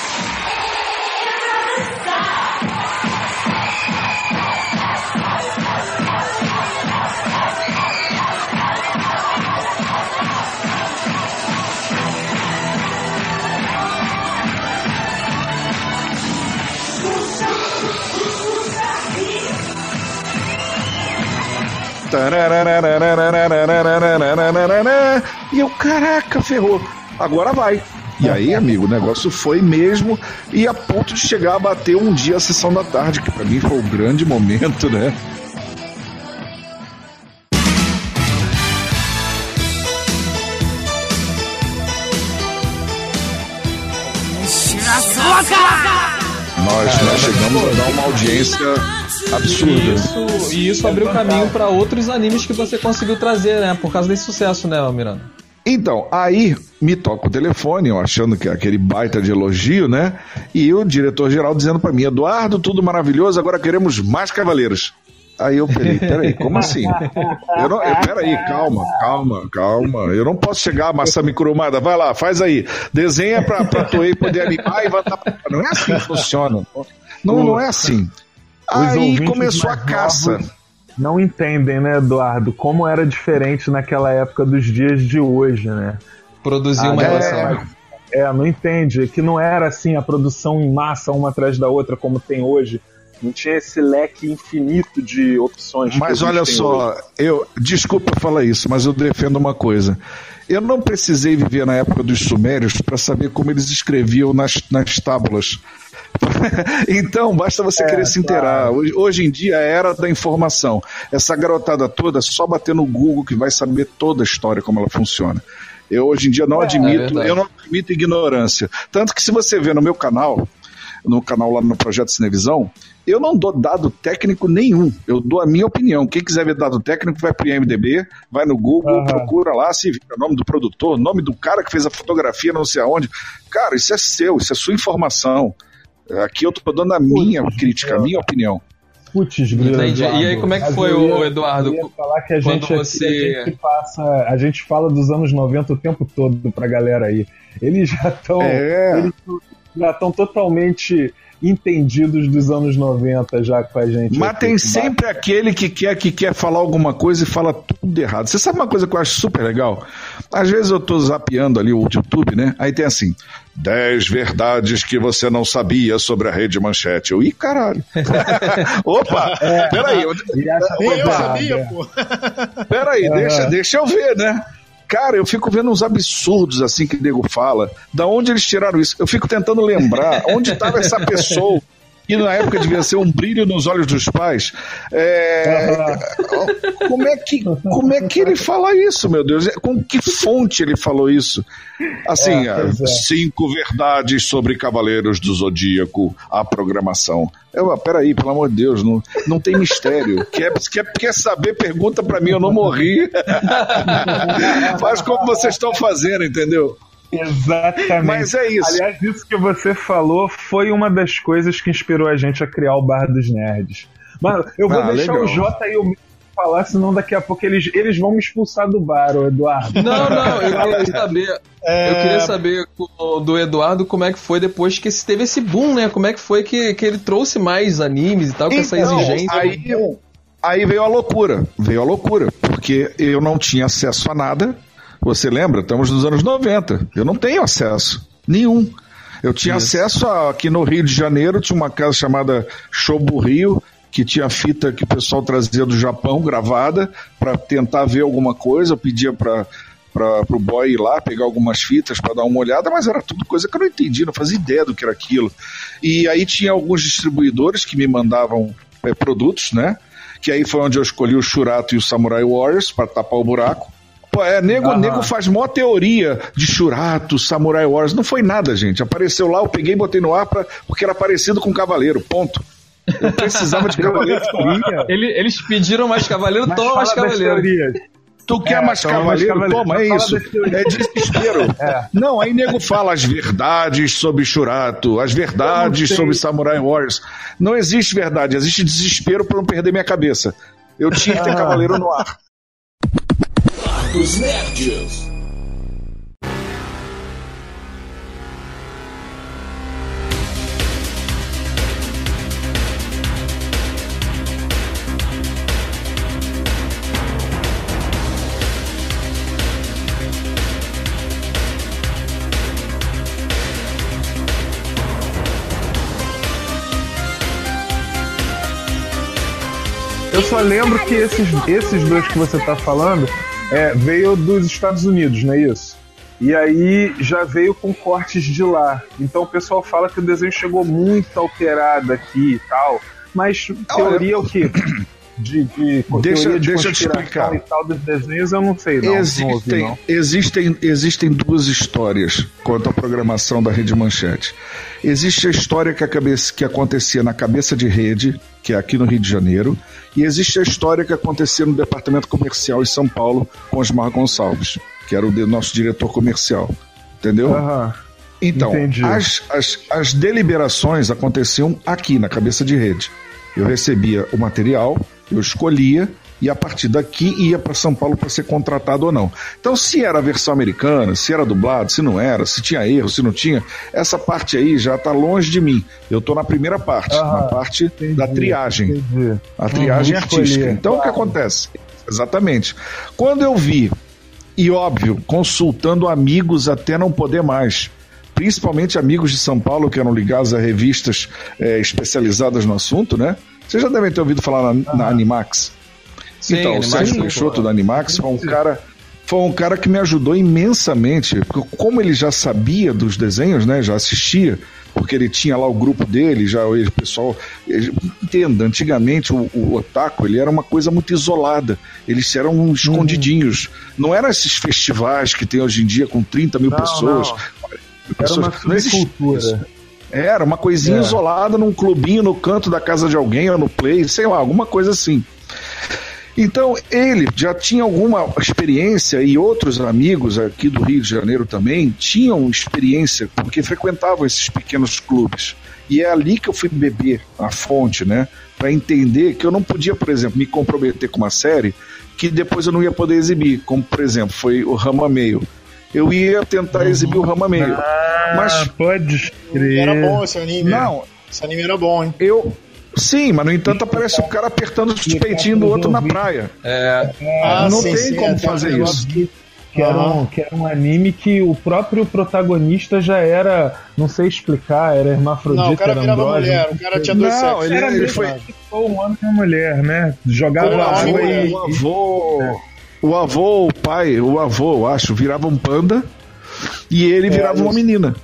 E eu, caraca, ferrou. Agora vai. E aí, amigo, o negócio foi mesmo e a ponto de chegar a bater um dia a sessão da tarde, que para mim foi o um grande momento, né? Nós, nós chegamos a dar uma audiência absurdo. E isso, e isso abriu caminho para outros animes que você conseguiu trazer, né? Por causa desse sucesso, né, Miranda? Então, aí me toca o telefone, eu achando que é aquele baita de elogio, né? E o diretor-geral dizendo para mim: Eduardo, tudo maravilhoso, agora queremos mais cavaleiros. Aí eu falei, peraí, como assim? Eu não, eu, peraí, calma, calma, calma. Eu não posso chegar, Massami Kurumada, vai lá, faz aí. Desenha pra, pra Toei poder animar e vai dar. Não é assim que funciona. Não, não é assim. Aí começou a caça. Não entendem, né, Eduardo, como era diferente naquela época dos dias de hoje, né? Produzir uma é, é, não entende. Que não era assim a produção em massa, uma atrás da outra, como tem hoje. Não tinha esse leque infinito de opções. Mas olha só, hoje. eu desculpa falar isso, mas eu defendo uma coisa. Eu não precisei viver na época dos sumérios para saber como eles escreviam nas, nas tábuas. então, basta você é, querer se inteirar. Claro. Hoje, hoje, em dia é era da informação. Essa garotada toda, só bater no Google que vai saber toda a história, como ela funciona. Eu hoje em dia não é, admito, é eu não admito ignorância. Tanto que se você vê no meu canal, no canal lá no Projeto Cinevisão, eu não dou dado técnico nenhum. Eu dou a minha opinião. Quem quiser ver dado técnico, vai pro IMDB, vai no Google, uhum. procura lá se o nome do produtor, nome do cara que fez a fotografia, não sei aonde. Cara, isso é seu, isso é sua informação. Aqui eu tô dando a minha Putz, crítica, a minha opinião. Putz, Entendi. E aí, como é que foi, o Eduardo? Eu ia falar que a gente, você... a gente passa, a gente fala dos anos 90 o tempo todo pra galera aí. Eles já estão. É. Eles já estão totalmente entendidos dos anos 90 já com a gente. Mas aqui, tem sempre bate. aquele que quer que quer falar alguma coisa e fala tudo errado. Você sabe uma coisa que eu acho super legal? Às vezes eu tô zapeando ali o YouTube, né? Aí tem assim, 10 verdades que você não sabia sobre a rede manchete. Eu, ih, caralho. Opa, é, peraí. Eu, eu sabia, pô. Peraí, é. deixa, deixa eu ver, né? Cara, eu fico vendo uns absurdos assim que o nego fala. Da onde eles tiraram isso? Eu fico tentando lembrar onde estava essa pessoa e na época devia ser um brilho nos olhos dos pais. É, como, é que, como é que ele fala isso, meu Deus? Com que fonte ele falou isso? Assim, é, é. cinco verdades sobre Cavaleiros do Zodíaco, a programação. Eu, peraí, pelo amor de Deus, não, não tem mistério. Quer, quer, quer saber? Pergunta para mim, eu não morri. Faz como vocês estão fazendo, entendeu? Exatamente. Mas é isso. Aliás, isso que você falou foi uma das coisas que inspirou a gente a criar o Bar dos Nerds. Mas eu vou ah, deixar legal. o Jota e o falar, senão daqui a pouco eles, eles vão me expulsar do bar, o Eduardo. Não, não, eu queria saber. É, Eu queria saber do Eduardo como é que foi depois que teve esse boom, né? Como é que foi que, que ele trouxe mais animes e tal, com essa Então, exigência. Aí, aí veio a loucura. Veio a loucura. Porque eu não tinha acesso a nada. Você lembra? Estamos nos anos 90. Eu não tenho acesso. Nenhum. Eu tinha acesso a, aqui no Rio de Janeiro, tinha uma casa chamada Shobu Rio, que tinha fita que o pessoal trazia do Japão gravada para tentar ver alguma coisa. Eu pedia para para o boy ir lá pegar algumas fitas para dar uma olhada, mas era tudo coisa que eu não entendi, não fazia ideia do que era aquilo. E aí tinha alguns distribuidores que me mandavam é, produtos, né? Que aí foi onde eu escolhi o Shurato e o Samurai Warriors para tapar o buraco. Pô, é, nego, nego faz mó teoria de Shurato, Samurai Warriors. Não foi nada, gente. Apareceu lá, eu peguei e botei no ar pra, porque era parecido com Cavaleiro, ponto. Eu precisava de Cavaleiro. Ele- eles pediram mais cavaleiro, Mas toma mais cavaleiro. Tu quer É, mais toma mais cavaleiro? cavaleiro. Toma, é isso. É desespero. Não, aí nego fala as verdades sobre Shurato, as verdades sobre Samurai Warriors. Não existe verdade, existe desespero para não perder minha cabeça. Eu tinha que ter cavaleiro no ar. Dos Nerds. Eu só lembro que esses, esses dois que você tá falando é, veio dos Estados Unidos, não é isso? E aí já veio com cortes de lá. Então o pessoal fala que o desenho chegou muito alterado aqui e tal. Mas teoria é o quê? De, de Deixa- de deixa eu te explicar. e tal dos desenhos, eu não sei, não. não ouvi, existem, não. existem, existem duas histórias quanto à programação da Rede Manchete. Existe a história que, a cabeça, que acontecia na cabeça de rede, que é aqui no Rio de Janeiro, e existe a história que acontecia no departamento comercial em São Paulo com Osmar Gonçalves, que era o nosso diretor comercial. Entendeu? Aham. Então, Entendi. as, as, as deliberações aconteciam aqui, na cabeça de rede. Eu recebia o material, eu escolhia e a partir daqui ia para São Paulo para ser contratado ou não. Então, se era a versão americana, se era dublado, se não era, se tinha erro, se não tinha, essa parte aí já está longe de mim. Eu estou na primeira parte, Aham, na parte entendi, da triagem entendi. a triagem Uhum, artística. escolher, Então o que claro. acontece? Exatamente. Quando eu vi, e óbvio, consultando amigos até não poder mais, principalmente amigos de São Paulo que eram ligados a revistas eh, especializadas no assunto, né? Vocês já devem ter ouvido falar na, na Animax. Sim, então, o Sérgio Peixoto da Animax foi um cara foi um cara que me ajudou imensamente, porque como ele já sabia dos desenhos, né, já assistia, porque ele tinha lá o grupo dele, já o pessoal, ele- entenda, antigamente o, o otaku, ele era uma coisa muito isolada, eles eram escondidinhos, não eram esses festivais que tem hoje em dia com 30 mil Não, pessoas. não. Era pessoas- uma existia subcultura. isso. Era uma coisinha É. isolada num clubinho no canto da casa de alguém ou no play, sei lá, alguma coisa assim. Então, ele já tinha alguma experiência e outros amigos aqui do Rio de Janeiro também tinham experiência porque frequentavam esses pequenos clubes. E é ali que eu fui beber a fonte, né? Para entender que eu não podia, por exemplo, me comprometer com uma série que depois eu não ia poder exibir, como por exemplo foi o Rama Meio. Eu ia tentar exibir o Rama Meio, Ah, mas pode crer. Era bom esse anime. não, Esse anime era bom, hein? eu sim, mas no entanto aparece o cara apertando os peitinhos do outro na praia. É, Ah, não sim, tem sim, como é, um fazer isso. Que, que era um, que era um anime que o próprio protagonista já era, não sei explicar, era hermafrodita, Não, o cara era virava andrógeno. mulher, o cara tinha dois Não, sexos. ele- Era ele foi- um homem e uma mulher, né? Jogava O água e avô, o avô, o avô, o pai, o avô, eu acho, virava um panda e ele virava uma isso. menina.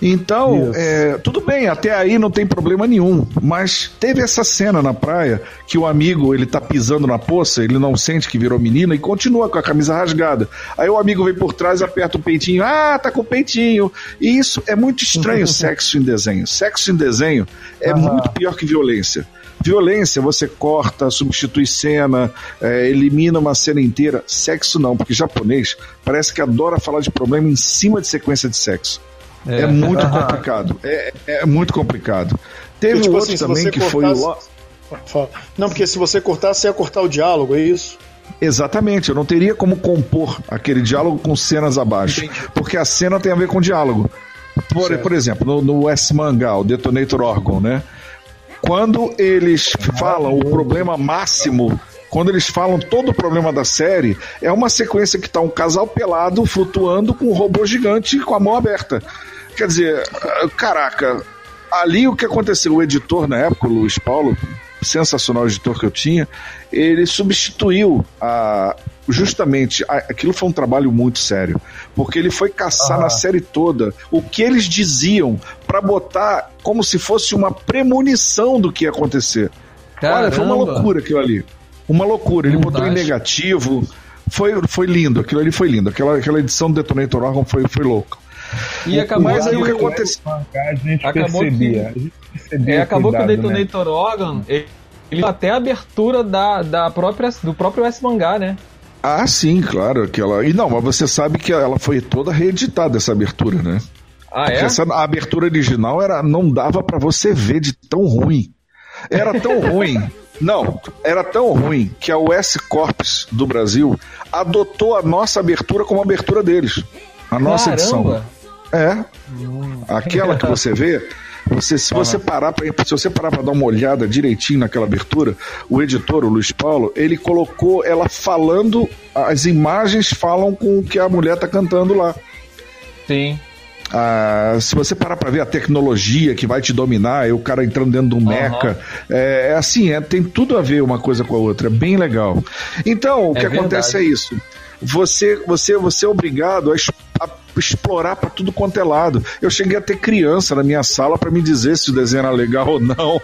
Então, é, tudo bem, até aí não tem problema nenhum. Mas teve essa cena na praia que o amigo ele tá pisando na poça, ele não sente que virou menina e continua com a camisa rasgada. Aí o amigo vem por trás, aperta o peitinho, ah, tá com o peitinho. E isso é muito estranho, sexo em desenho. Sexo em desenho é muito pior que violência. Violência, você corta, substitui cena, é, elimina uma cena inteira. Sexo não, porque japonês parece que adora falar de problema em cima de sequência de sexo. É, muito Aham. complicado. É, é muito complicado. Teve Porque, tipo outro assim, também você que foi o. cortasse-. Não, porque se você cortar, você ia cortar o diálogo, é isso? Exatamente, eu não teria como compor aquele diálogo com cenas abaixo. Porque a cena tem a ver com diálogo. Por, por exemplo, no, no S-Manga, o Detonator Orgon, né? Quando eles falam o problema máximo, quando eles falam todo o problema da série, é uma sequência que tá um casal pelado flutuando com um robô gigante com a mão aberta. Quer dizer, caraca, ali o que aconteceu, o editor na época, o Luiz Paulo, sensacional editor que eu tinha, ele substituiu a, justamente aquilo foi um trabalho muito sério, porque ele foi caçar na série toda o que eles diziam para botar como se fosse uma premonição do que ia acontecer. Olha, foi uma Caramba. loucura aquilo ali. Uma loucura. Ele botou em negativo. Foi, foi lindo, aquilo ali foi lindo. Aquela, aquela edição do Detonator Orgon foi, foi louca. E acabou Mas aí que o que aconteceu? A gente Acabou percebia. A gente percebia É, acabou que o cuidado, né? Detonator Organ, ele, ele até a abertura da, da própria, do próprio S-Mangá, né? Ah, sim, claro. Aquela... E não, mas você sabe que ela foi toda reeditada, essa abertura, né? Ah, Porque é? essa, a abertura original era, não dava pra você ver de tão ruim. Era tão ruim. Não, era tão ruim que a US Corps do Brasil adotou a nossa abertura como abertura deles. A nossa edição. É. Aquela que você vê, você, se você parar pra, se você parar para dar uma olhada direitinho naquela abertura, o editor, o Luiz Paulo, ele colocou ela falando, as imagens falam com o que a mulher tá cantando lá. Sim. Ah, se você parar para ver a tecnologia que vai te dominar, é o cara entrando dentro de um meca, é, é assim, é, tem tudo a ver uma coisa com a outra, é bem legal. Então, o É que acontece é verdade. isso. Você, você, você é obrigado a, a explorar para tudo quanto é lado. Eu cheguei a ter criança na minha sala para me dizer se o desenho era legal ou não.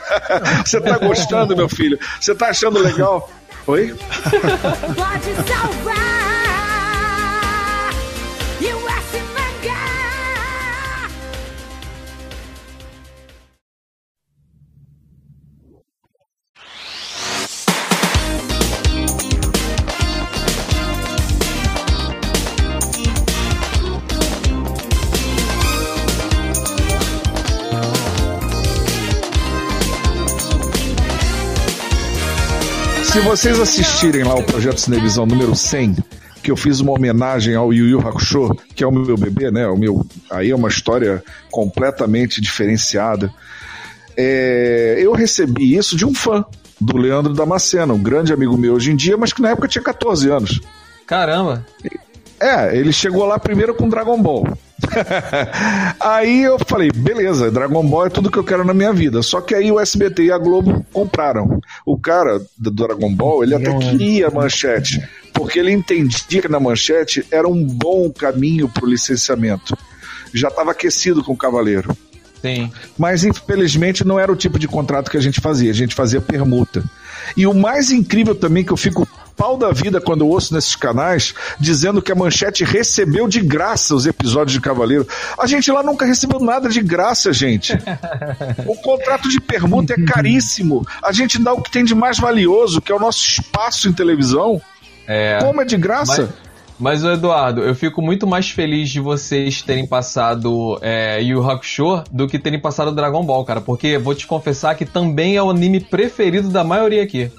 você tá gostando, meu filho? Você tá achando legal? Oi? Pode salvar. Se vocês assistirem lá o Projeto Cinevisão número 100, que eu fiz uma homenagem ao Yu Yu Hakusho, que é o meu bebê, né? O meu, aí é uma história completamente diferenciada. É, eu recebi isso de um fã, do Leandro Damasceno, um grande amigo meu hoje em dia, mas que na época tinha 14 anos. Caramba! É, ele chegou lá primeiro com Dragon Ball. aí eu falei, beleza, Dragon Ball é tudo que eu quero na minha vida. Só que aí o SBT e a Globo compraram. O cara do Dragon Ball, ele até queria a manchete, porque ele entendia que na manchete era um bom caminho para o licenciamento. Já estava aquecido com o Cavaleiro. Sim. Mas infelizmente não era o tipo de contrato que a gente fazia, a gente fazia permuta. E o mais incrível também que eu fico pau da vida quando eu ouço nesses canais dizendo que a Manchete recebeu de graça os episódios de Cavaleiro. A gente lá nunca recebeu nada de graça, gente. O contrato de permuta é caríssimo. A gente dá o que tem de mais valioso, que é o nosso espaço em televisão. É. Como é de graça? Mas, ô Eduardo, eu fico muito mais feliz de vocês terem passado é, Yu Hakusho do que terem passado Dragon Ball, cara. Porque vou te confessar que também é o anime preferido da maioria aqui.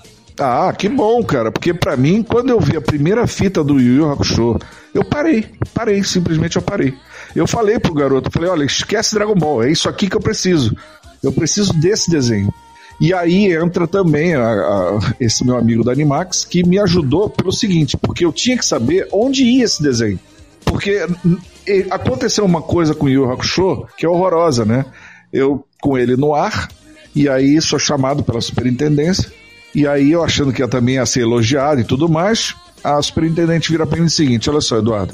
Ah, que bom, cara. Porque pra mim, quando eu vi a primeira fita do Yu Yu Hakusho, eu parei. Parei, simplesmente eu parei. Eu falei pro garoto, falei, olha, esquece Dragon Ball, é isso aqui que eu preciso. Eu preciso desse desenho. E aí entra também a- a- esse meu amigo da Animax, que me ajudou pelo seguinte, porque eu tinha que saber onde ia esse desenho. Porque aconteceu uma coisa com o Yu Hakusho que é horrorosa, né? Eu com ele no ar, e aí sou chamado pela superintendência, e aí eu achando que ia também ia ser elogiado e tudo mais, a superintendente vira para mim o seguinte, olha só, Eduardo,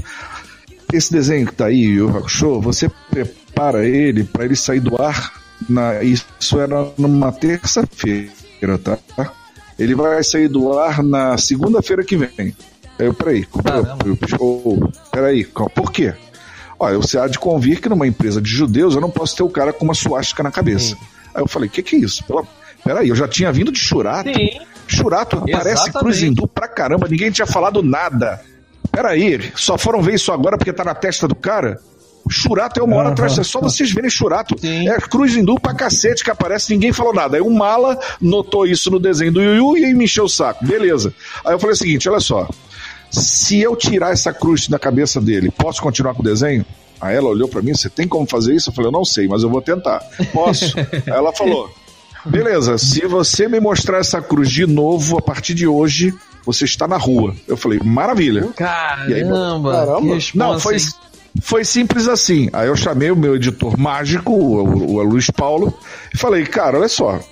esse desenho que tá aí, Yu Hakusho, você prepara ele para ele sair do ar, na, isso era numa terça-feira, tá? Ele vai sair do ar na segunda-feira que vem. Aí eu, peraí, Caramba. eu, eu, oh, peraí, por quê? Olha, você há de convir que numa empresa de judeus eu não posso ter o cara com uma suástica na cabeça. Aí eu falei, o que, que é isso? Pela- Peraí, eu já tinha vindo de Churato. Sim. Churato aparece Exatamente. Cruz Hindu pra caramba, ninguém tinha falado nada. Peraí, só foram ver isso agora porque tá na testa do cara? Churato é uma hora atrás, é só vocês verem Churato. É cruz hindu pra cacete que aparece, ninguém falou nada. Aí o Mala notou isso no desenho do Yuyu e aí me encheu o saco. Beleza. Aí eu falei o seguinte: olha só. Se eu tirar essa cruz da cabeça dele, posso continuar com o desenho? Aí ela olhou para mim, você tem como fazer isso? Eu falei, eu não sei, mas eu vou tentar. Posso? Aí ela falou, beleza, se você me mostrar essa cruz de novo, a partir de hoje, você está na rua. Eu falei, maravilha. Caramba, aí, caramba. Não, foi, foi simples assim. Aí eu chamei o meu editor mágico, o, o Luiz Paulo, e falei, cara, olha só.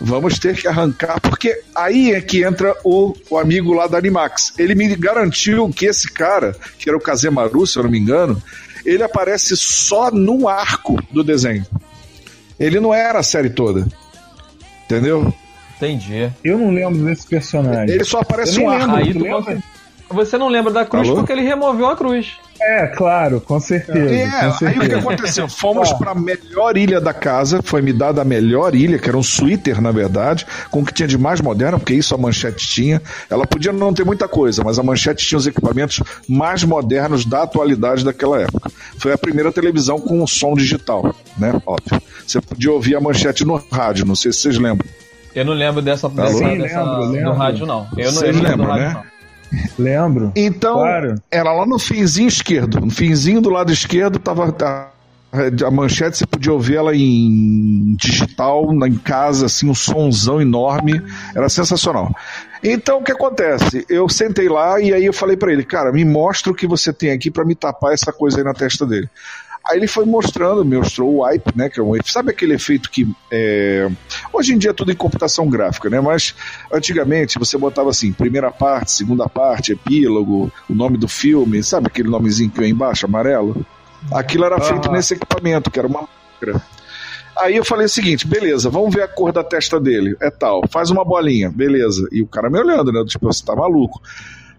vamos ter que arrancar, porque aí é que entra o, o amigo lá da Animax. Ele me garantiu que esse cara, que era o Kazemaru, se eu não me engano, ele aparece só no arco do desenho. Ele não era a série toda. Entendeu? Entendi. Eu não lembro desse personagem. Ele só aparece no arco. Aí Você não lembra da cruz Alô? porque ele removeu a cruz. É, claro, com certeza. É, com certeza. aí o que aconteceu? Fomos para a melhor ilha da casa, foi me dada a melhor ilha, que era um suíter, na verdade, com o que tinha de mais moderno, porque isso a manchete tinha. Ela podia não ter muita coisa, mas a manchete tinha os equipamentos mais modernos da atualidade daquela época. Foi a primeira televisão com som digital, né? Óbvio. Você podia ouvir a manchete no rádio, não sei se vocês lembram. Eu não lembro dessa, dessa, Sim, dessa lembro, lembro. do rádio, não. Eu não Vocês lembram, rádio, né? Não. Lembro. Então, claro. era lá no finzinho esquerdo. No finzinho do lado esquerdo tava a, a manchete, você podia ouvir ela em digital, em casa, assim, um sonzão enorme. Era sensacional. Então, o que acontece? Eu sentei lá e aí eu falei para ele, cara, me mostra o que você tem aqui para me tapar essa coisa aí na testa dele. Aí ele foi mostrando, mostrou o wipe, né? Que é um, sabe aquele efeito que é, hoje em dia é tudo em computação gráfica, né? Mas antigamente você botava assim, primeira parte, segunda parte, epílogo, o nome do filme, sabe aquele nomezinho que vem embaixo, amarelo? Aquilo era feito nesse equipamento, que era uma máquina. Aí eu falei o seguinte, beleza, vamos ver a cor da testa dele. É tal, faz uma bolinha, beleza. E o cara me olhando, né? Tipo, você tá maluco.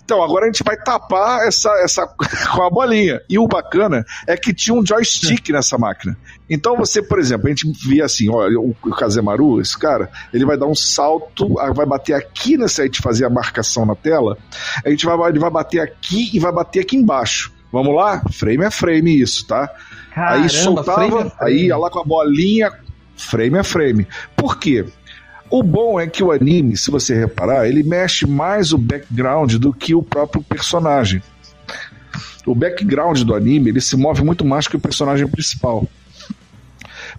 Então, agora a gente vai tapar essa, essa com a bolinha. E o bacana é que tinha um joystick nessa máquina. Então você, por exemplo, a gente via assim, olha, o, Kazemaru, esse cara, ele vai dar um salto, vai bater aqui nessa, a gente fazer a marcação na tela, a gente vai, ele vai bater aqui e vai bater aqui embaixo. Vamos lá? Frame a frame isso, tá? Caramba, aí soltava, frame a frame. aí ia lá com a bolinha, frame a frame. Por quê? O bom é que o anime, se você reparar, ele mexe mais o background do que o próprio personagem. O background do anime, ele se move muito mais que o personagem principal.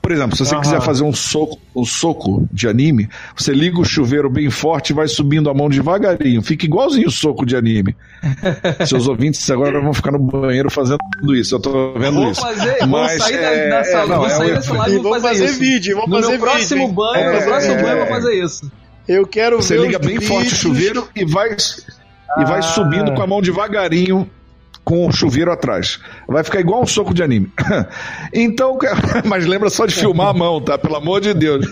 Por exemplo, se você Aham. quiser fazer um soco, um soco de anime, você liga o chuveiro bem forte e vai subindo a mão devagarinho. Fica igualzinho o soco de anime. Seus ouvintes agora vão ficar no banheiro fazendo isso. Eu tô vendo Vou isso. fazer, vou Mas, sair da, é, da sala, é, não, vou é sair um dessa live e vou vamos fazer, fazer isso. vídeo, vamos no fazer meu próximo vídeo, banho, no É, meu próximo é, banho eu é. vou fazer isso. Eu quero Você ver liga os bem forte o vídeos. chuveiro e vai, e vai Ah. subindo com a mão devagarinho com o chuveiro atrás. Vai ficar igual um soco de anime. Então, mas lembra só de filmar a mão, tá? Pelo amor de Deus.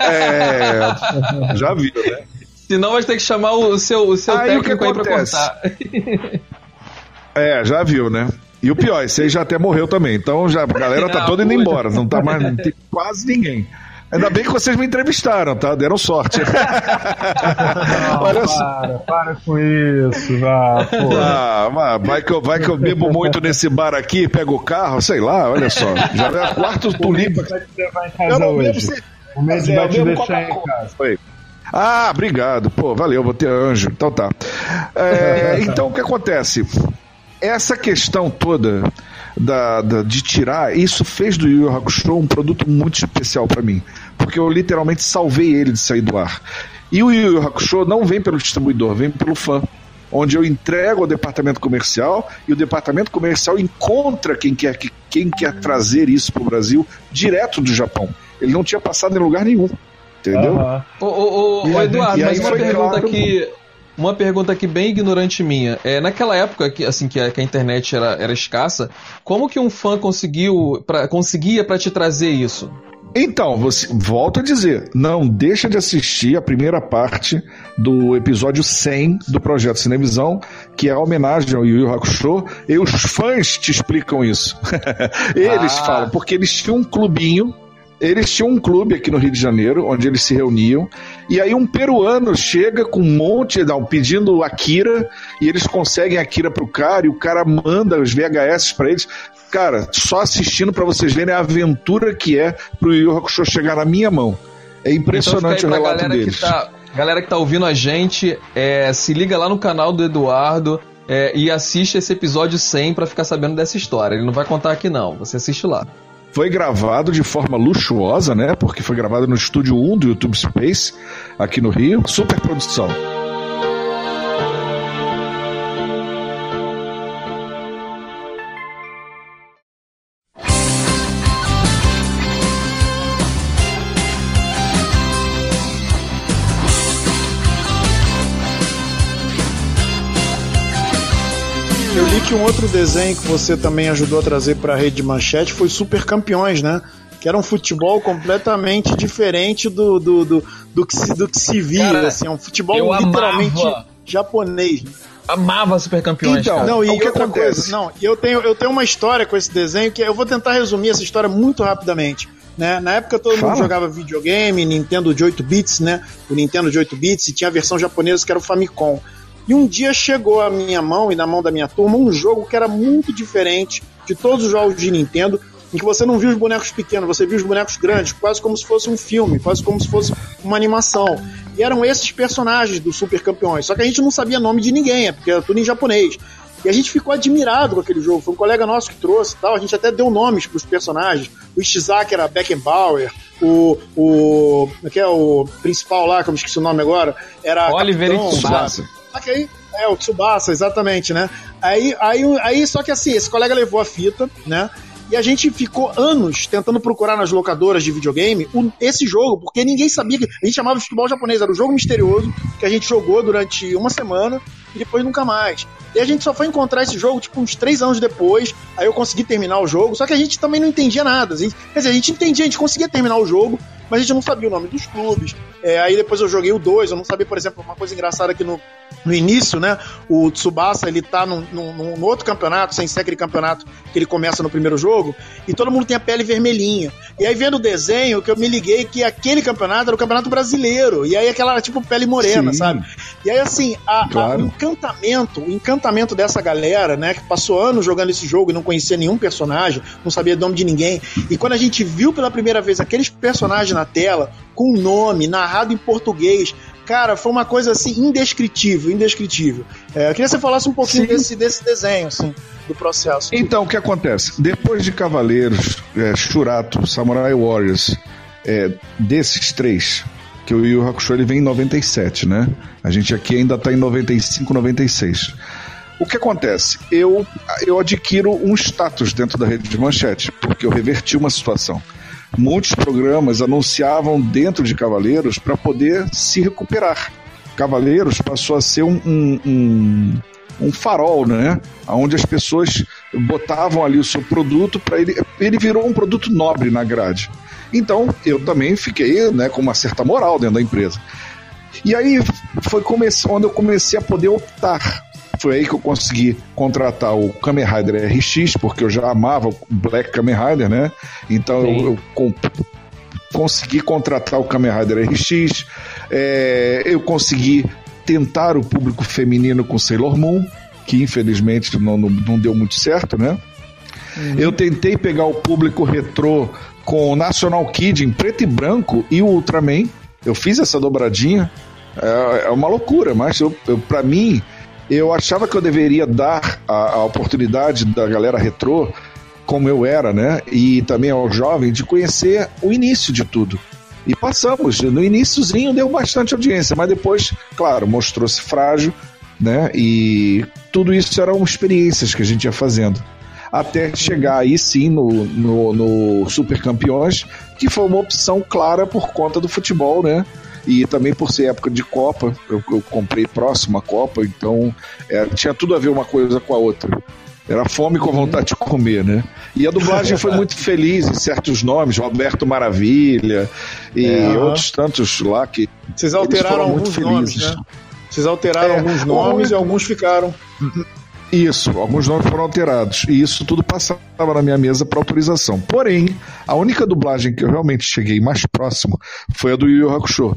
É, já viu, né? Senão vai ter que chamar o seu, o seu Aí o que técnico aí pra cortar. É, já viu, né? E o pior, esse aí já até morreu também. Então já, a galera tá toda indo embora. Não tá mais. Não tem quase ninguém. Ainda bem que vocês me entrevistaram, tá? Deram sorte. Olha só. Para, para com isso, vá, pô. Ah, vai que, eu, vai que eu bebo muito nesse bar aqui, pego o carro, sei lá, olha só. Já é tulipa. te levar em Eu não bebo O É, vai te bebo deixar em casa. Foi. Ah, obrigado. Pô, valeu, vou ter anjo. Então tá. É, então o que acontece? Essa questão toda da, da- de tirar, isso fez do Yu Yu Hakusho um produto muito especial pra mim. Porque eu literalmente salvei ele de sair do ar. E o Yu Yu Hakusho não vem pelo distribuidor, vem pelo fã. Onde eu entrego ao departamento comercial e o departamento comercial encontra quem quer, que, quem quer trazer isso para o Brasil direto do Japão. Ele não tinha passado em lugar nenhum. Entendeu? Aham. Ô, ô, ô, ô, aí- Eduardo, aí mas uma foi pergunta claro- aqui. Uma pergunta aqui bem ignorante minha. É, naquela época que, assim, que a, que a internet era, era escassa, como que um fã conseguiu pra, conseguia para te trazer isso? Então, você volta a dizer, não deixa de assistir a primeira parte do episódio 100 do projeto Cinevisão, que é a homenagem ao Yu Yu Hakusho, e os fãs te explicam isso. eles Ah. falam, porque eles tinham um clubinho, eles tinham um clube aqui no Rio de Janeiro, onde eles se reuniam, e aí um peruano chega com um monte, não, pedindo Akira, e eles conseguem Akira pro cara, e o cara manda os VHS pra eles. cara, só assistindo para vocês verem a aventura que é pro Yu Hakusho chegar na minha mão. É impressionante então, o relato deles. Que tá, galera que tá ouvindo a gente, é, se liga lá no canal do Eduardo é, e assiste esse episódio 100 para ficar sabendo dessa história. Ele não vai contar aqui não, você assiste lá. Foi gravado de forma luxuosa, né? Porque foi gravado no estúdio 1 do YouTube Space, aqui no Rio. Super produção. Que um outro desenho que você também ajudou a trazer para a rede de manchete foi Super Campeões, né? Que era um futebol completamente diferente do, do, do, do, que, se, do que se via. Cara, assim, é um futebol literalmente amava. japonês. Amava Super Campeões, Então, cara. Não, e o que outra acontece? coisa, não, e eu tenho, eu tenho uma história com esse desenho que eu vou tentar resumir essa história muito rapidamente. Né? Na época todo Fala. mundo jogava videogame, Nintendo de 8 bits, né? O Nintendo de 8 bits e tinha a versão japonesa que era o Famicom. E um dia chegou à minha mão e na mão da minha turma um jogo que era muito diferente de todos os jogos de Nintendo, em que você não viu os bonecos pequenos, você viu os bonecos grandes, quase como se fosse um filme, quase como se fosse uma animação. E eram esses personagens dos Super Campeões. Só que a gente não sabia nome de ninguém, é porque era tudo em japonês. E a gente ficou admirado com aquele jogo. Foi um colega nosso que trouxe e tal. A gente até deu nomes para os personagens. O Ishizaki era Beckenbauer. O, o. Como é que é o principal lá, que eu me esqueci o nome agora? Era. Oliver Capitão, Tsubasa. Que aí, é, o Tsubasa, exatamente, né? Aí, aí, aí, só que assim, esse colega levou a fita, né? E a gente ficou anos tentando procurar nas locadoras de videogame esse jogo, porque ninguém sabia que. A gente chamava de futebol japonês, era um jogo misterioso que a gente jogou durante uma semana e depois nunca mais. E a gente só foi encontrar esse jogo, tipo, uns três anos depois. Aí eu consegui terminar o jogo, só que a gente também não entendia nada. A gente- quer dizer, a gente entendia, a gente conseguia terminar o jogo, mas a gente não sabia o nome dos clubes. É, aí depois eu joguei o 2, eu não sabia, por exemplo, uma coisa engraçada aqui no, no início, né? O Tsubasa, ele tá num, num- num outro campeonato, sem ser aquele campeonato que ele começa no primeiro jogo, e todo mundo tem a pele vermelhinha. E aí vendo o desenho, que eu me liguei que aquele campeonato era o campeonato brasileiro. E aí aquela, tipo, pele morena, Sim. sabe? E aí, assim, a- a- Claro. o encantamento, o encantamento dessa galera, né, que passou anos jogando esse jogo e não conhecia nenhum personagem, não sabia o nome de ninguém. E quando a gente viu pela primeira vez aqueles personagens na tela, com nome, narrado em português, cara, foi uma coisa assim indescritível, indescritível. É, eu queria que você falasse um pouquinho Sim. desse, desse desenho, assim, do processo. Então, o que acontece? Depois de Cavaleiros, é, Shurato, Samurai Warriors, é, desses três, que o Yu Hakusho ele vem em 97, né? A gente aqui ainda tá em 95, 96. O que acontece? Eu, eu adquiro um status dentro da rede de manchete, porque eu reverti uma situação. Muitos programas anunciavam dentro de Cavaleiros para poder se recuperar. Cavaleiros passou a ser um, um, um, um farol, né? Onde as pessoas botavam ali o seu produto para ele. Ele virou um produto nobre na grade. Então eu também fiquei né, com uma certa moral dentro da empresa. E aí foi onde eu comecei a poder optar. Foi aí que eu consegui contratar o Kamen Rider RX, porque eu já amava o Black Kamen Rider, né? Então eu, Sim. eu comp- consegui contratar o Kamen Rider RX, é, eu consegui tentar o público feminino com Sailor Moon, que infelizmente não, não, não deu muito certo, né? Eu tentei pegar o público retrô com o National Kid em preto e branco e o Ultraman. Eu fiz essa dobradinha. É, é uma loucura, mas eu, eu, para mim, eu achava que eu deveria dar a, a oportunidade da galera retrô, como eu era, né? E também ao jovem, de conhecer o início de tudo. E passamos. No iníciozinho deu bastante audiência, mas depois, claro, mostrou-se frágil, né? E tudo isso eram experiências que a gente ia fazendo. Até chegar aí sim no, no, no Super Campeões, que foi uma opção clara por conta do futebol, né? E também por ser época de Copa, eu, eu comprei próximo à Copa, então é, tinha tudo a ver uma coisa com a outra. Era fome com a vontade de comer, né? E a dublagem foi muito feliz em certos nomes, Roberto Maravilha e É. outros tantos lá que Vocês alteraram foram muito alguns nomes, né? Vocês alteraram É, alguns nomes e alguns ficaram. Isso, alguns nomes foram alterados. E isso tudo passava na minha mesa para autorização. Porém, a única dublagem que eu realmente cheguei mais próximo foi a do Yu Yu Hakusho.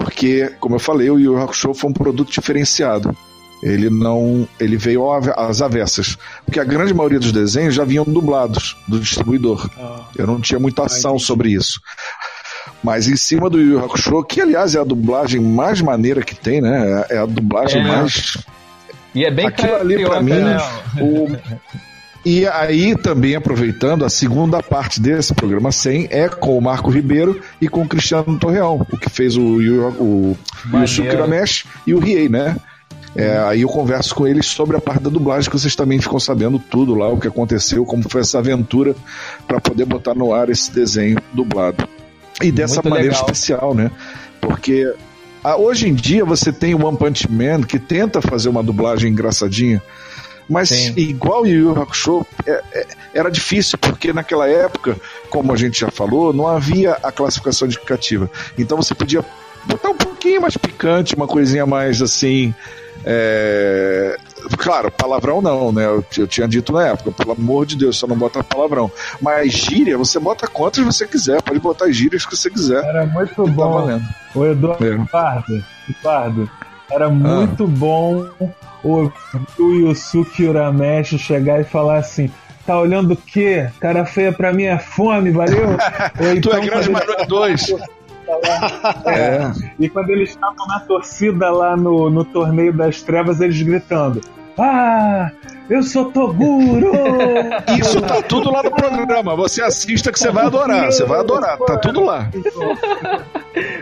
Porque, como eu falei, o Yu Yu Hakusho foi um produto diferenciado. Ele não. Ele veio às avessas. Porque a grande maioria dos desenhos já vinham dublados do distribuidor. Ah. Eu não tinha muita ação sobre isso. Mas em cima do Yu Yu Hakusho, que aliás é a dublagem mais maneira que tem, né? É a dublagem é. mais. E é bem Aquilo ali pra mim. Né? O... E aí, também aproveitando, a segunda parte desse programa 100 é com o Marco Ribeiro e com o Cristiano Torreão, o que fez o, o, o Yusuke Ramesh e o Riei, né? É, aí eu converso com eles sobre a parte da dublagem, que vocês também ficam sabendo tudo lá, o que aconteceu, como foi essa aventura para poder botar no ar esse desenho dublado. E dessa Muito maneira legal. especial, né? Porque ah, hoje em dia você tem o One Punch Man que tenta fazer uma dublagem engraçadinha, mas Sim. igual o Yu Yu Hakusho, é, é, era difícil, porque naquela época, como a gente já falou, não havia a classificação indicativa. Então você podia botar um pouquinho mais picante, uma coisinha mais assim. É... Claro, palavrão não, né? Eu, eu, tinha dito na época, pelo amor de Deus, só não bota palavrão. Mas gíria, você bota quantas você quiser, pode botar gírias que você quiser. Era muito tá bom. Tá o Eduardo é. Pardo, Pardo, era muito ah. bom o, o Yusuke Urameshi chegar e falar assim: tá olhando o quê? Cara feia pra mim é fome, valeu? Então, tu é grande Mario 2. É. é. E quando eles estavam na torcida lá no, no torneio das trevas, eles gritando: Ah, eu sou Toguro! Isso tá tudo lá no programa. Você assista que você vai adorar. Você vai adorar. Tá tudo lá.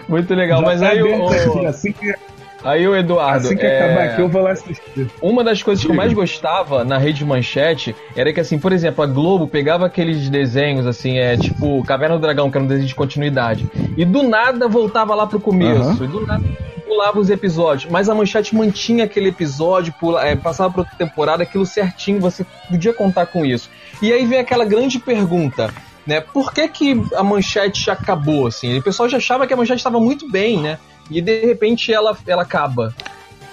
Muito legal. Já Mas tá aí o. Assim que Aí o Eduardo. Assim que é... acabar aqui, eu vou lá assistir. Uma das coisas que eu mais gostava na rede manchete era que, assim, por exemplo, a Globo pegava aqueles desenhos, assim, é tipo Caverna do Dragão, que era um desenho de continuidade. E do nada voltava lá pro começo. Uhum. E do nada pulava os episódios. Mas a manchete mantinha aquele episódio, pula, é, passava pra outra temporada, aquilo certinho, você podia contar com isso. E aí vem aquela grande pergunta. Né? Por que, que a manchete acabou assim? O pessoal já achava que a manchete estava muito bem, né? E de repente ela, ela acaba.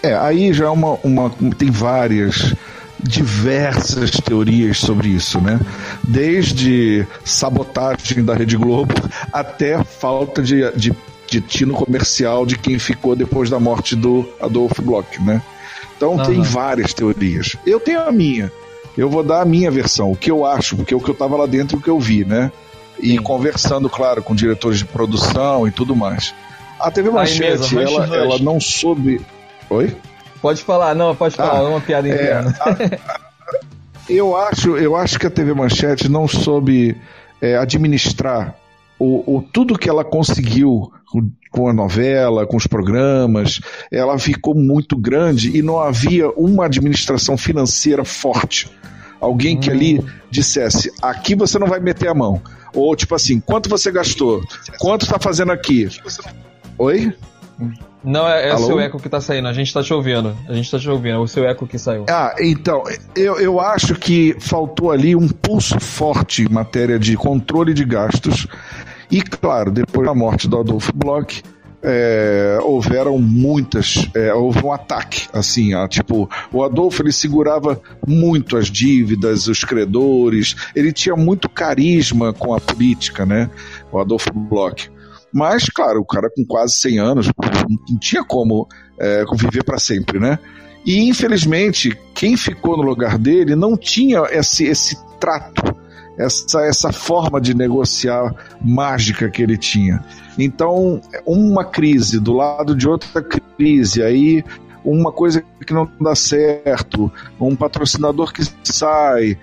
É, aí já é uma, uma. Tem várias diversas teorias sobre isso, né? Desde sabotagem da Rede Globo até falta de, de, de tino comercial de quem ficou depois da morte do Adolfo Bloch, né? Então uhum. tem várias teorias. Eu tenho a minha. Eu vou dar a minha versão, o que eu acho, porque é o que eu estava lá dentro, o que eu vi, né? E Sim. conversando, claro, com diretores de produção e tudo mais. A TV Manchete, mesmo, ela, ela não soube. Oi? Pode falar, não, pode falar, ah, uma piada é, interna. É, a, eu, acho, eu acho que a TV Manchete não soube é, administrar o, o, tudo que ela conseguiu com a novela, com os programas, ela ficou muito grande e não havia uma administração financeira forte. Alguém que ali hum. dissesse: aqui você não vai meter a mão. Ou tipo assim, quanto você gastou? Quanto está fazendo aqui? Oi? Não, é, é o seu eco que tá saindo. A gente tá te ouvindo. A gente tá te ouvindo. É o seu eco que saiu. Ah, então, eu, eu acho que faltou ali um pulso forte em matéria de controle de gastos. E, claro, depois da morte do Adolfo Bloch, é, houveram muitas, é, houve um ataque, assim, ó, tipo, o Adolfo ele segurava muito as dívidas, os credores, ele tinha muito carisma com a política, né, o Adolfo Bloch. Mas, claro, o cara com quase 100 anos não tinha como é, viver para sempre, né? E, infelizmente, quem ficou no lugar dele não tinha esse, esse trato, essa, essa forma de negociar mágica que ele tinha. Então, uma crise do lado de outra crise, aí uma coisa que não dá certo, um patrocinador que sai,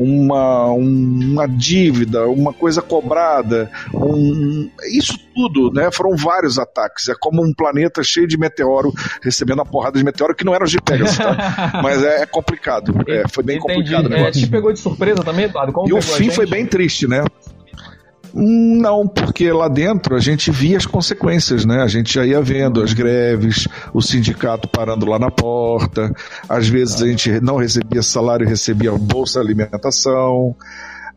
uma, uma dívida, uma coisa cobrada, um, isso tudo, né? Foram vários ataques. É como um planeta cheio de meteoro recebendo a porrada de meteoro que não eram de Pegasus, tá? Mas é, é complicado. É, foi bem Entendi. complicado. É, te pegou de surpresa também, Eduardo? Como e o fim foi bem triste, né? Não, porque lá dentro a gente via as consequências, né? A gente já ia vendo as greves, o sindicato parando lá na porta, às vezes a gente não recebia salário, recebia bolsa alimentação.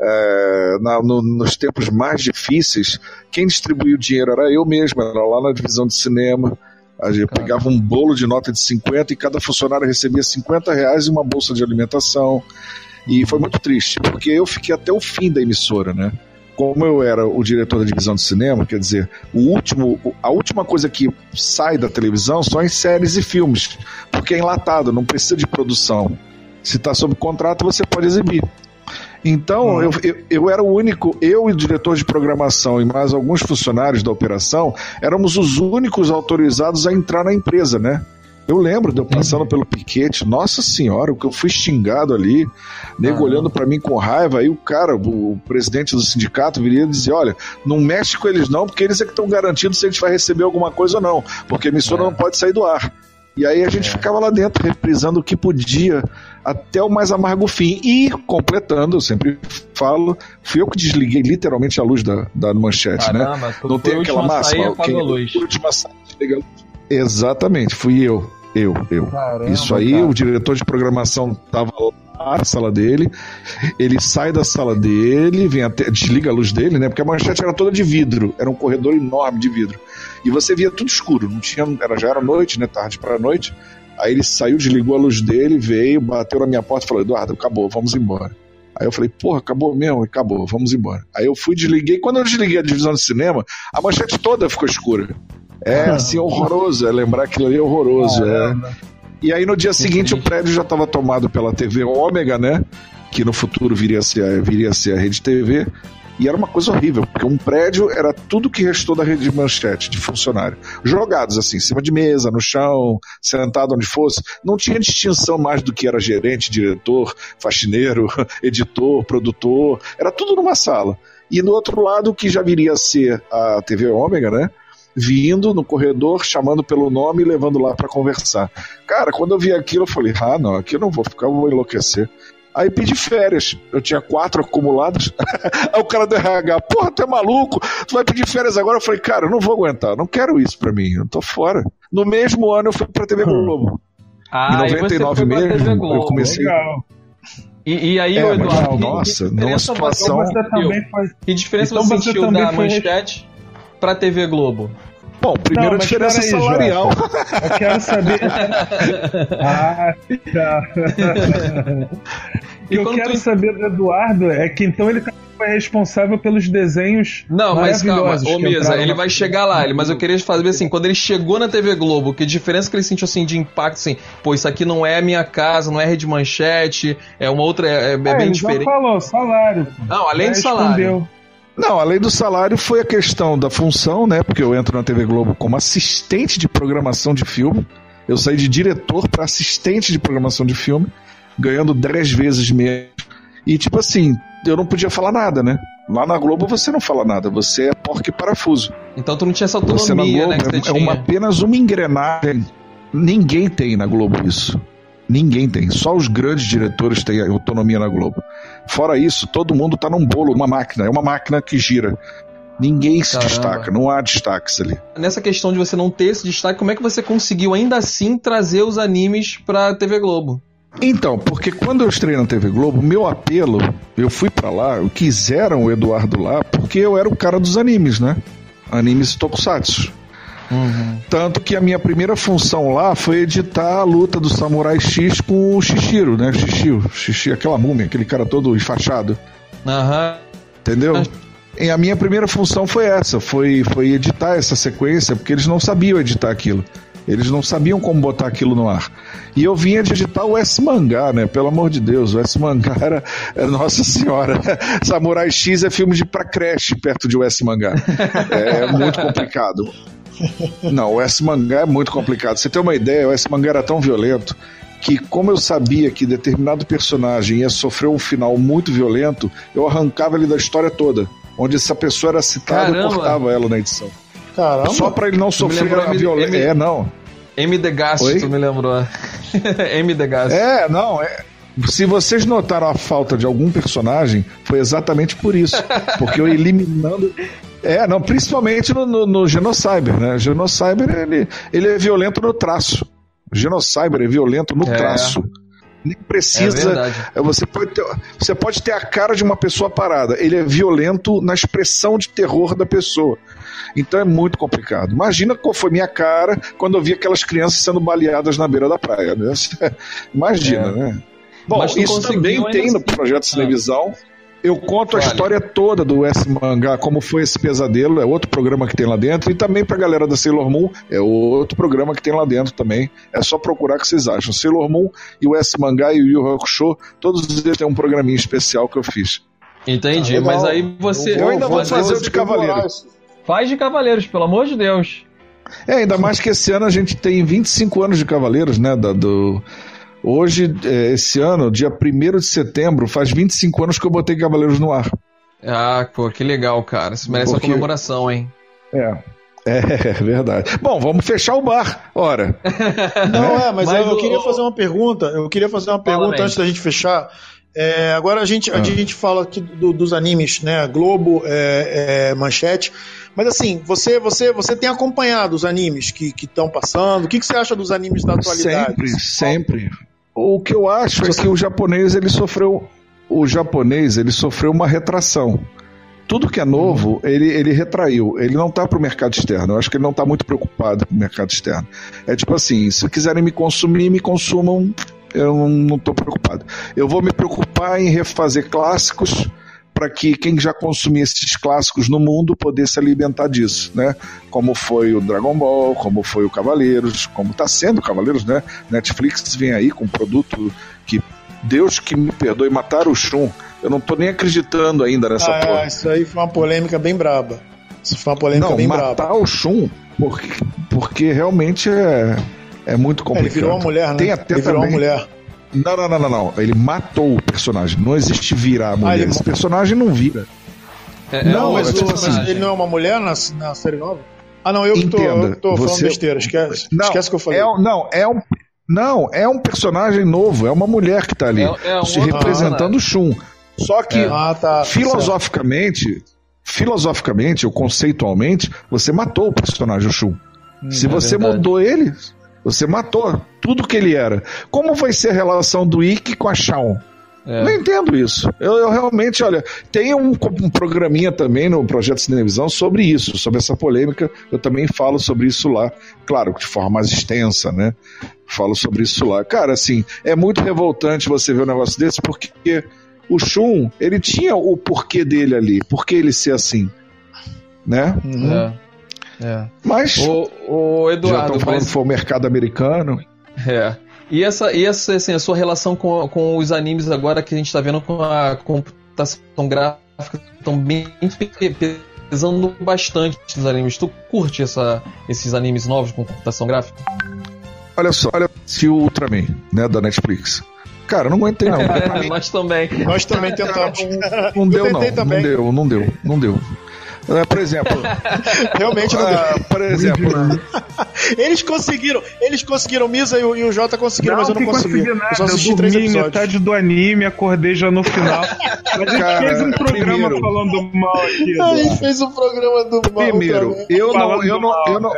É, na, no, nos tempos mais difíceis, quem distribuía o dinheiro era eu mesmo, era lá na divisão de cinema. A gente pegava um bolo de nota de 50 e cada funcionário recebia 50 reais e uma bolsa de alimentação. E foi muito triste, porque eu fiquei até o fim da emissora, né? Como eu era o diretor da divisão de cinema, quer dizer, o último, a última coisa que sai da televisão são as séries e filmes, porque é enlatado, não precisa de produção. Se está sob contrato, você pode exibir. Então, eu, eu, eu, era o único, eu e o diretor de programação e mais alguns funcionários da operação, éramos os únicos autorizados a entrar na empresa, né? Eu lembro de eu passando pelo piquete, nossa senhora, o que eu fui xingado ali, nego ah. olhando para mim com raiva, aí o cara, o, presidente do sindicato, viria dizer: olha, não mexe com eles não, porque eles é que estão garantidos se a gente vai receber alguma coisa ou não, porque a emissora é. não pode sair do ar. E aí a gente é. ficava lá dentro, reprisando o que podia, até o mais amargo fim. E, completando, eu sempre falo, fui eu que desliguei literalmente a luz da, da manchete, né? Caramba, né? Não tem aquela máxima. Quem, a luz. Última sair, a luz. Exatamente, fui eu. Eu, eu. Caramba, Isso aí, cara. o diretor de programação estava lá na sala dele, ele sai da sala dele, vem até, desliga a luz dele, né? Porque a manchete era toda de vidro, era um corredor enorme de vidro. E você via tudo escuro, não tinha, era, já era noite, né? Tarde para noite. Aí ele saiu, desligou a luz dele, veio, bateu na minha porta e falou: Eduardo, acabou, vamos embora. Aí eu falei, porra, acabou mesmo? Acabou, vamos embora. Aí eu fui, desliguei. Quando eu desliguei a divisão de cinema, a manchete toda ficou escura. É assim, horroroso. É lembrar aquilo ali é horroroso. É. E aí no dia seguinte o prédio já estava tomado pela TV Ômega, né? Que no futuro viria a ser, viria a, ser a Rede TV. E era uma coisa horrível, porque um prédio era tudo que restou da rede de manchete, de funcionário. Jogados assim, em cima de mesa, no chão, sentado onde fosse. Não tinha distinção mais do que era gerente, diretor, faxineiro, editor, produtor. Era tudo numa sala. E no outro lado, o que já viria a ser a TV Ômega, né? Vindo no corredor, chamando pelo nome e levando lá para conversar. Cara, quando eu vi aquilo, eu falei: ah, não, aqui eu não vou ficar, eu vou enlouquecer. Aí pedi férias. Eu tinha quatro acumulados. Aí o cara do RH, porra, tu é maluco? Tu vai pedir férias agora? Eu falei, cara, eu não vou aguentar, não quero isso pra mim, eu tô fora. No mesmo ano eu fui pra TV Globo. Ah, em 99 mesmo, eu comecei. Legal. E, e, aí, é, Eduardo, nossa, numa situação. Foi... Que diferença então você sentiu da manchete pra TV Globo? Bom, primeiro não, a diferença aí, salarial. eu quero saber. ah, tá. o que eu quero tu... saber do Eduardo é que então ele foi responsável pelos desenhos. Não, mas calma, ô Misa, ele vai chegar lá, ele, mas eu queria fazer assim, quando ele chegou na TV Globo, que diferença que ele sentiu assim de impacto, assim, pô, isso aqui não é a minha casa, não é rede manchete, é uma outra, é, é, é bem diferente. falou, salário. Não, além do salário. Não, além do salário foi a questão da função, né? Porque eu entro na TV Globo como assistente de programação de filme. Eu saí de diretor para assistente de programação de filme, ganhando 10 vezes menos. E tipo assim, eu não podia falar nada, né? Lá na Globo você não fala nada, você é porco e parafuso. Então tu não tinha essa autonomia, você na Globo né? é, é uma, apenas uma engrenagem. Ninguém tem na Globo isso. Ninguém tem. Só os grandes diretores têm autonomia na Globo. Fora isso, todo mundo está num bolo, uma máquina. É uma máquina que gira. Ninguém se Caramba. destaca, não há destaques ali. Nessa questão de você não ter esse destaque, como é que você conseguiu ainda assim trazer os animes pra TV Globo? Então, porque quando eu estreiei na TV Globo, meu apelo, eu fui para lá, quiseram o Eduardo lá, porque eu era o cara dos animes, né? Animes tokusatsu. Uhum. Tanto que a minha primeira função lá foi editar a luta do Samurai X com o Shishiro, né? Shishiro, Shishiro aquela múmia, aquele cara todo enfaixado. Aham. Uhum. Entendeu? E a minha primeira função foi essa, foi, foi editar essa sequência, porque eles não sabiam editar aquilo. Eles não sabiam como botar aquilo no ar. E eu vinha de editar o S-Mangá, né? Pelo amor de Deus, o S-Mangá era, era, Nossa Senhora. Samurai X é filme de pra creche perto de o S-Mangá. É muito complicado. Não, o S-Mangá é muito complicado. Você tem uma ideia, o S-Mangá era tão violento que, como eu sabia que determinado personagem ia sofrer um final muito violento, eu arrancava ele da história toda. Onde essa pessoa era citada, eu cortava ela na edição. Caramba. Só para ele não sofrer a violência. É, não. M. Degaste, tu me lembrou. M. Degaste. É, não, é. Se vocês notaram a falta de algum personagem, foi exatamente por isso. Porque eu eliminando é, não, principalmente no, no, no Genocyber, né? Genocyber, ele, ele é violento no traço. Genocyber é violento no é. traço. Nem precisa. É você, pode ter, você pode ter a cara de uma pessoa parada. Ele é violento na expressão de terror da pessoa. Então é muito complicado. Imagina qual foi minha cara quando eu vi aquelas crianças sendo baleadas na beira da praia. Né? Imagina, é. né? Bom, isso também tem no projeto de televisão. Eu conto a história toda do S Mangá, como foi esse pesadelo, é outro programa que tem lá dentro, e também pra galera da Sailor Moon, é outro programa que tem lá dentro também. É só procurar o que vocês acham. Sailor Moon e o S Mangá e o Yu Hakusho, todos eles têm um programinha especial que eu fiz. Entendi, Ah, mas aí você. Eu ainda vou fazer o de tem que Cavaleiro. morar isso. Faz de Cavaleiros, pelo amor de Deus. É, ainda mais que esse ano a gente tem 25 anos de Cavaleiros, né? da- do... Hoje, é, esse ano, dia 1 de setembro, faz 25 anos que eu botei Cavaleiros no ar. Ah, pô, que legal, cara. Isso merece Porque- uma comemoração, hein? É. É, é verdade. Bom, vamos fechar o bar. Ora. Não, é, mas, Mas eu, eu queria fazer uma pergunta. Eu queria fazer uma pergunta antes da gente fechar. É, agora a gente, a Ah. gente fala aqui do- dos animes, né? Globo, é, é, Manchete. Mas assim, você, você, você tem acompanhado os animes que estão passando? O que, que você acha dos animes da atualidade? Sempre, sempre. O que eu acho é que o japonês ele sofreu, o japonês ele sofreu uma retração. Tudo que é novo, ele, ele retraiu. Ele não tá pro mercado externo. Eu acho que ele não tá muito preocupado com o mercado externo. É tipo assim, se quiserem me consumir, me consumam. Eu não, tô preocupado. Eu vou me preocupar em refazer clássicos para que quem já consumia esses clássicos no mundo pudesse se alimentar disso, né? Como foi o Dragon Ball, como foi o Cavaleiros, como está sendo o Cavaleiros, né? Netflix vem aí com um produto que Deus que me perdoe matar o Shun. Eu não tô nem acreditando ainda nessa Ah, porra. é, isso aí foi uma polêmica bem braba. Isso foi uma polêmica Não, bem matar braba. o Shun, porque, porque realmente é, é muito É, complicado. ele virou uma mulher, né? Tem até ele virou uma também- mulher. Não, não, não, não, não. Ele matou o personagem. Não existe virar a mulher. ele Esse personagem não vira. É, Não, Não, mas, é o- tipo mas assim- ele não é uma mulher na, na série nova? Ah, não, eu que tô, Entenda, eu que tô falando você- besteira. Esquece, Não, esquece o que eu falei. É, um- não, é um. Não, é um personagem novo, é uma mulher que tá ali, É- é um se representando o Shun. Só que, Ah, tá. filosoficamente, filosoficamente ou conceitualmente, você matou o personagem o Shun. se é você verdade. mudou ele, você matou tudo que ele era. Como vai ser a relação do Ikki com a Shawn? É. Não entendo isso. Eu, eu realmente, olha, tem um, um programinha também no Projeto Cinevisão sobre isso, sobre essa polêmica. Eu também falo sobre isso lá, claro, de forma mais extensa, né? Falo sobre isso lá. Cara, assim, é muito revoltante você ver um negócio desse, porque o Shun, ele tinha o porquê dele ali, por que ele ser assim, né? Uhum. É. É. Mas ô, já Eduardo, estão falando mas- que foi o mercado americano. É. E essa, e essa assim, a sua relação com, com os animes agora que a gente tá vendo com a computação gráfica estão bem pe- pesando bastante nos animes. Tu curte essa, esses animes novos com computação gráfica? Olha só, olha se o Ultraman, né, da Netflix. Cara, eu não aguentei não. Mim, Nós também. Nós também tentamos. Não deu, não. tentei Não também. deu, não deu, não deu. É, por exemplo, Realmente não ah, por exemplo, Eles conseguiram, eles conseguiram, Misa e o, e o Jota conseguiram, mas eu não consegui. consegui nada. Eu só Eu assisti três dormi episódios. metade do anime, acordei já no final. Mas a gente Cara, fez um programa primeiro- falando mal aqui. A gente fez um programa do mal primeiro, eu não, eu não, mal, eu não,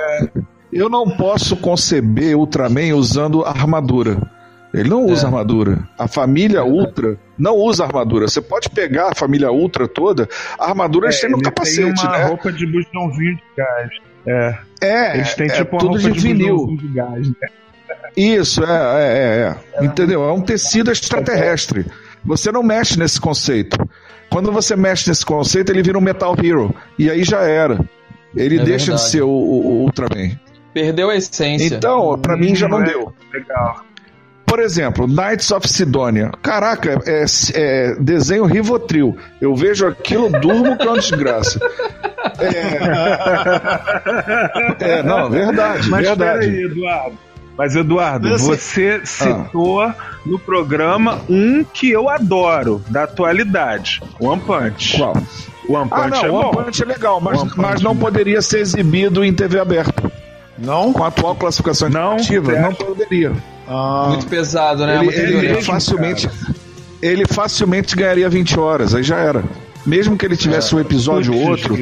eu não posso conceber Ultraman usando armadura. Ele não usa É. armadura. A família Ultra não usa armadura. Você pode pegar a família Ultra toda, a armadura eles têm no Ele capacete, tem uma né? roupa de bujãozinho de gás. É, É, eles têm é tipo uma tudo roupa de de, vinil. de gás. Né? Isso, é, é, é, é. Entendeu? É um tecido extraterrestre. Você não mexe nesse conceito. Quando você mexe nesse conceito, ele vira um Metal Hero. E aí já era. Ele É deixa verdade. de ser o, o- o Ultraman. Perdeu a essência. Então, pra mim já não é? deu. Legal. Por exemplo, Knights of Sidonia. Caraca, é, é desenho Rivotril. Eu vejo aquilo, durmo com uma desgraça. É, é não, verdade, Mas verdade. peraí, Eduardo. Mas, Eduardo, Mas, assim, você citou no programa um que eu adoro, da atualidade. One Punch. Qual? One Ah, Punch não, é o One bom. Punch é legal, mas, Punch mas não poderia ser exibido em TV aberta. Não? Com a atual classificação Não, não poderia. Ah, Muito pesado, né? ele, Muito ele violento. facilmente, ele facilmente ganharia 20 horas, aí já era. Mesmo que ele tivesse um episódio ou outro.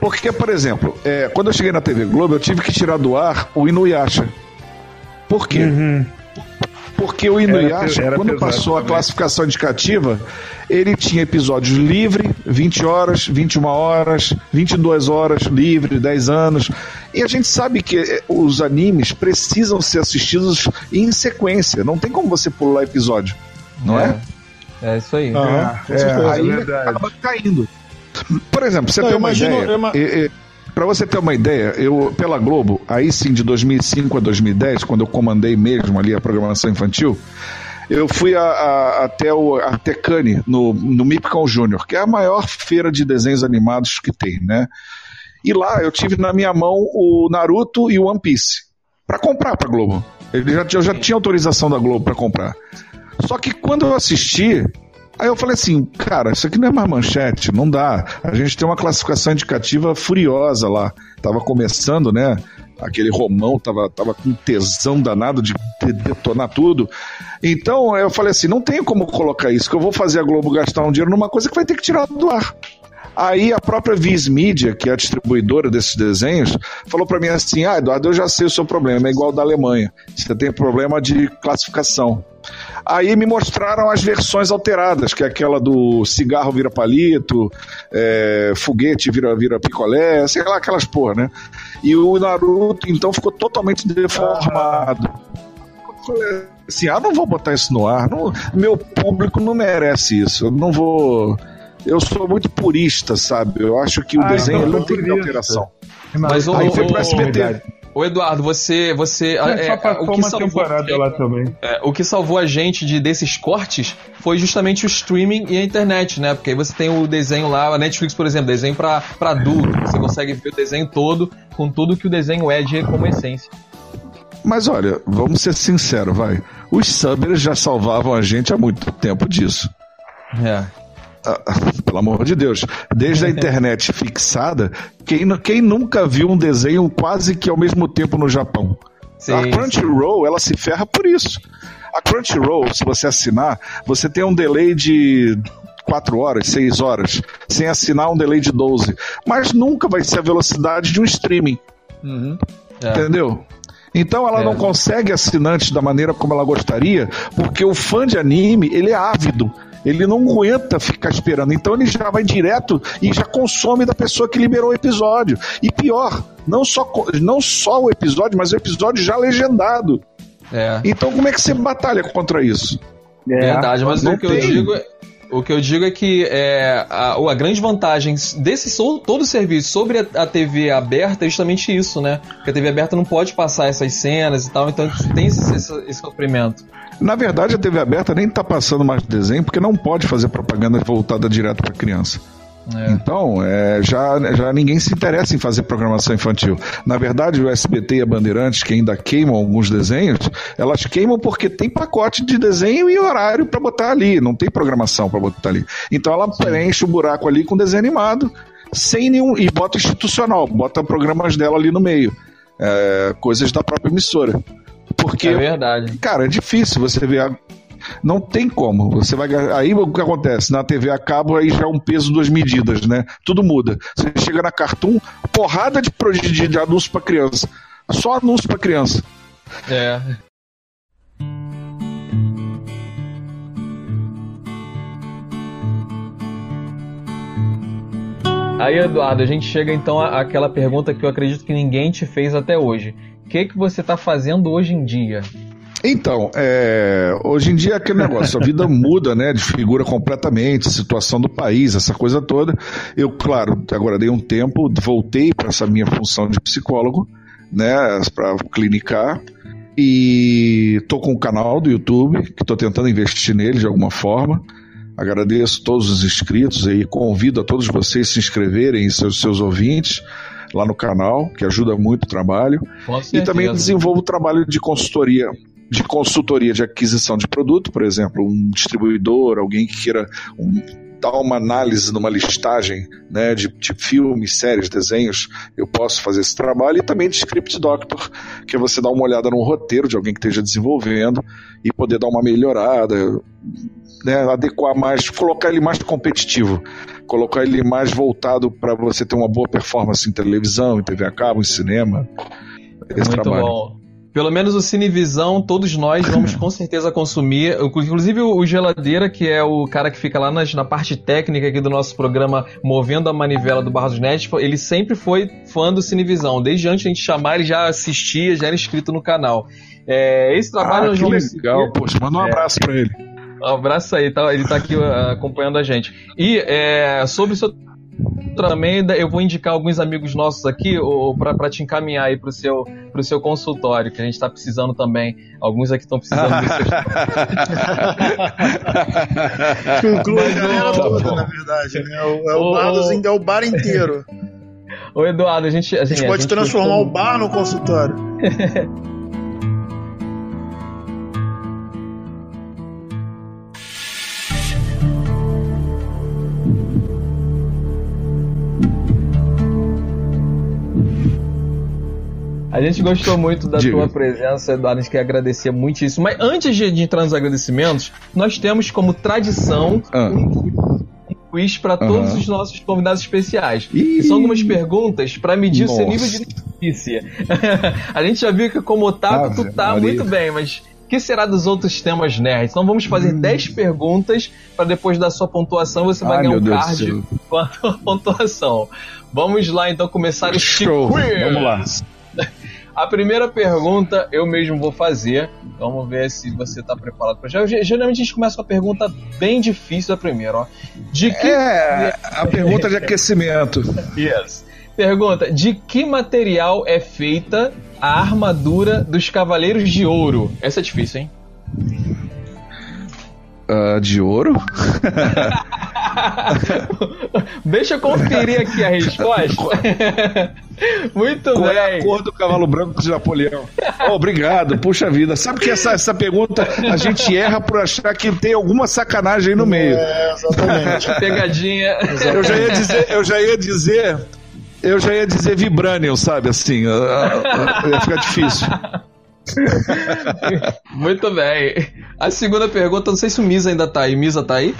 Porque, por exemplo, é, quando eu cheguei na TV Globo, eu tive que tirar do ar o Inuyasha. Por quê? Uhum. Porque o Inuyasha, Era- era quando passou a também. classificação indicativa, ele tinha episódios livre, 20 horas, 21 horas, 22 horas, livre, 10 anos. E a gente sabe que eh, os animes precisam ser assistidos em sequência. Não tem como você pular episódio, não é? É isso aí. Com É, certeza. Aí verdade. acaba caindo. Por exemplo, você Não, tem eu uma imagino- ideia. eu ima- Para você ter uma ideia, eu pela Globo, aí sim de 2005 a 2010, quando eu comandei mesmo ali a programação infantil, eu fui a- a- até o até Cannes, no, no Mipcon Júnior, que é a maior feira de desenhos animados que tem, né? E lá eu tive na minha mão o Naruto e o One Piece para comprar para Globo. Ele já, eu já tinha autorização da Globo para comprar. Só que quando eu assisti, aí eu falei assim, cara, isso aqui não é mais manchete, não dá. A gente tem uma classificação indicativa furiosa lá. Tava começando, né? Aquele Romão tava, tava com tesão danado de de- detonar tudo. Então eu falei assim, não tem como colocar isso, que eu vou fazer a Globo gastar um dinheiro numa coisa que vai ter que tirar do ar. Aí a própria Viz Media, que é a distribuidora desses desenhos, falou para mim assim: Ah, Eduardo, eu já sei o seu problema, é igual da Alemanha. Você tem problema de classificação. Aí me mostraram as versões alteradas, que é aquela do cigarro vira palito, é, foguete vira, vira picolé, sei lá, aquelas porra, né? E o Naruto, então, ficou totalmente deformado. Eu falei assim: ah, não vou botar isso no ar, não- meu público não merece isso, eu não vou. Eu sou muito purista, sabe? Eu acho que o Ah, desenho não foi tem alteração. Mas o, Aí foi pro SBT. Ô Eduardo, você. você Mas é, só é, passou o que uma salvou, temporada lá também. é, o que salvou a gente de desses cortes foi justamente o streaming e a internet, né? Porque aí você tem o desenho lá, a Netflix, por exemplo, desenho pra, pra adulto. Você consegue ver o desenho todo com tudo que o desenho é de como essência. Mas olha, vamos ser sinceros, vai. Os subbers já salvavam a gente há muito tempo disso. É. Pelo amor de Deus. Desde a internet fixada, quem, quem nunca viu um desenho quase que ao mesmo tempo no Japão? Sim, a Crunchyroll, ela se ferra por isso. A Crunchyroll, se você assinar, você tem um delay de 4 horas, 6 horas, sem assinar um delay de 12. Mas nunca vai ser a velocidade de um streaming. Uhum. É. Entendeu? Então ela É. não consegue assinantes da maneira como ela gostaria, porque o fã de anime, ele é ávido. Ele não aguenta ficar esperando. Então ele já vai direto e já consome da pessoa que liberou o episódio. E pior, não só, não só o episódio, mas o episódio já legendado. É. Então como é que você batalha contra isso? Verdade, mas não o que eu digo é. O que eu digo é que é, a, a grande vantagem desse todo o serviço sobre a, a TV aberta é justamente isso, né? Porque a TV aberta não pode passar essas cenas e tal, então tem esse, esse, esse sofrimento. Na verdade, a TV aberta nem está passando mais desenho, porque não pode fazer propaganda voltada direto para criança. É. Então, é, já, já ninguém se interessa em fazer programação infantil. Na verdade, o SBT e a Bandeirantes, que ainda queimam alguns desenhos, elas queimam porque tem pacote de desenho e horário para botar ali, não tem programação para botar ali. Então ela preenche o buraco ali com desenho animado, sem nenhum. e bota institucional, bota programas dela ali no meio. É, coisas da própria emissora. Porque É verdade. Cara, é difícil você ver. a- Não tem como. Você vai. Aí o que acontece? Na TV a cabo, aí já é um peso duas medidas, né? Tudo muda. Você chega na Cartoon, porrada de, de, de anúncio pra criança. Só anúncio pra criança. É. Aí, Eduardo, a gente chega então àquela pergunta que eu acredito que ninguém te fez até hoje. Que, que você está fazendo hoje em dia? Então, é, hoje em dia é aquele negócio, a vida muda, né? De figura completamente, situação do país, essa coisa toda. Eu, claro, agora dei um tempo, voltei para essa minha função de psicólogo, né? Para clinicar. E tô com um canal do YouTube, que estou tentando investir nele de alguma forma. Agradeço todos os inscritos e convido a todos vocês a se inscreverem, seus, seus ouvintes, lá no canal, que ajuda muito o trabalho. E também desenvolvo trabalho de consultoria, de consultoria de aquisição de produto, por exemplo, um distribuidor, alguém que queira um- dar uma análise numa listagem né, de, de filmes, séries, desenhos, eu posso fazer esse trabalho. E também de Script Doctor, que é você dar uma olhada no roteiro de alguém que esteja desenvolvendo e poder dar uma melhorada, né, adequar mais, colocar ele mais competitivo, colocar ele mais voltado para você ter uma boa performance em televisão, em TV a cabo, em cinema. Esse Muito trabalho. bom. Pelo menos o Cinevisão, todos nós vamos com certeza consumir. Inclusive o Geladeira, que é o cara que fica lá nas- na parte técnica aqui do nosso programa Movendo a Manivela do Barros Net, ele sempre foi fã do Cinevisão. Desde antes de a gente chamar, ele já assistia, já era inscrito no canal. É, esse trabalho Ah, nós que vamos legal, seguir. poxa, manda um É. abraço pra ele. Um abraço aí, tá, ele tá aqui uh, acompanhando a gente. E é, sobre o seu também eu vou indicar alguns amigos nossos aqui para te encaminhar aí pro seu, pro seu consultório, que a gente tá precisando também. Alguns aqui estão precisando do seu. Inclui a galera toda, na verdade. Né? É o, é o, bar é o bar inteiro. Ô Eduardo, a gente. Assim, a gente pode a gente transformar o bar no consultório. A gente gostou muito da Diga. tua presença, Eduardo. A gente quer agradecer muitíssimo. Mas antes de, de entrar nos agradecimentos, nós temos como tradição ah. um quiz para todos os nossos convidados especiais. Ih. são algumas perguntas para medir Nossa. o seu nível de notícia. a gente já viu que como otaku tu tá Maria. muito bem, mas o que será dos outros temas nerds? Então vamos fazer hum. 10 perguntas para depois da sua pontuação você vai Ai, ganhar um card com a pontuação. Vamos lá então começar o Show. Vamos lá. A primeira pergunta eu mesmo vou fazer. Vamos ver se você está preparado para já. Geralmente a gente começa com a pergunta bem difícil da primeira, ó. De que É, a pergunta de aquecimento. yes. Pergunta: de que material é feita a armadura dos Cavaleiros de Ouro? Essa é difícil, hein? Uh, de ouro? Deixa eu conferir aqui a resposta. Muito Qual bem. é a cor do cavalo branco de Napoleão? Oh, obrigado, puxa vida. Sabe que essa, essa pergunta a gente erra por achar que tem alguma sacanagem aí no meio. É, exatamente. Pegadinha. Eu já ia dizer, eu já ia dizer, eu já ia dizer Vibranium, sabe assim, ia ficar difícil. Muito bem. A segunda pergunta, não sei se o Misa ainda tá aí. Misa tá aí?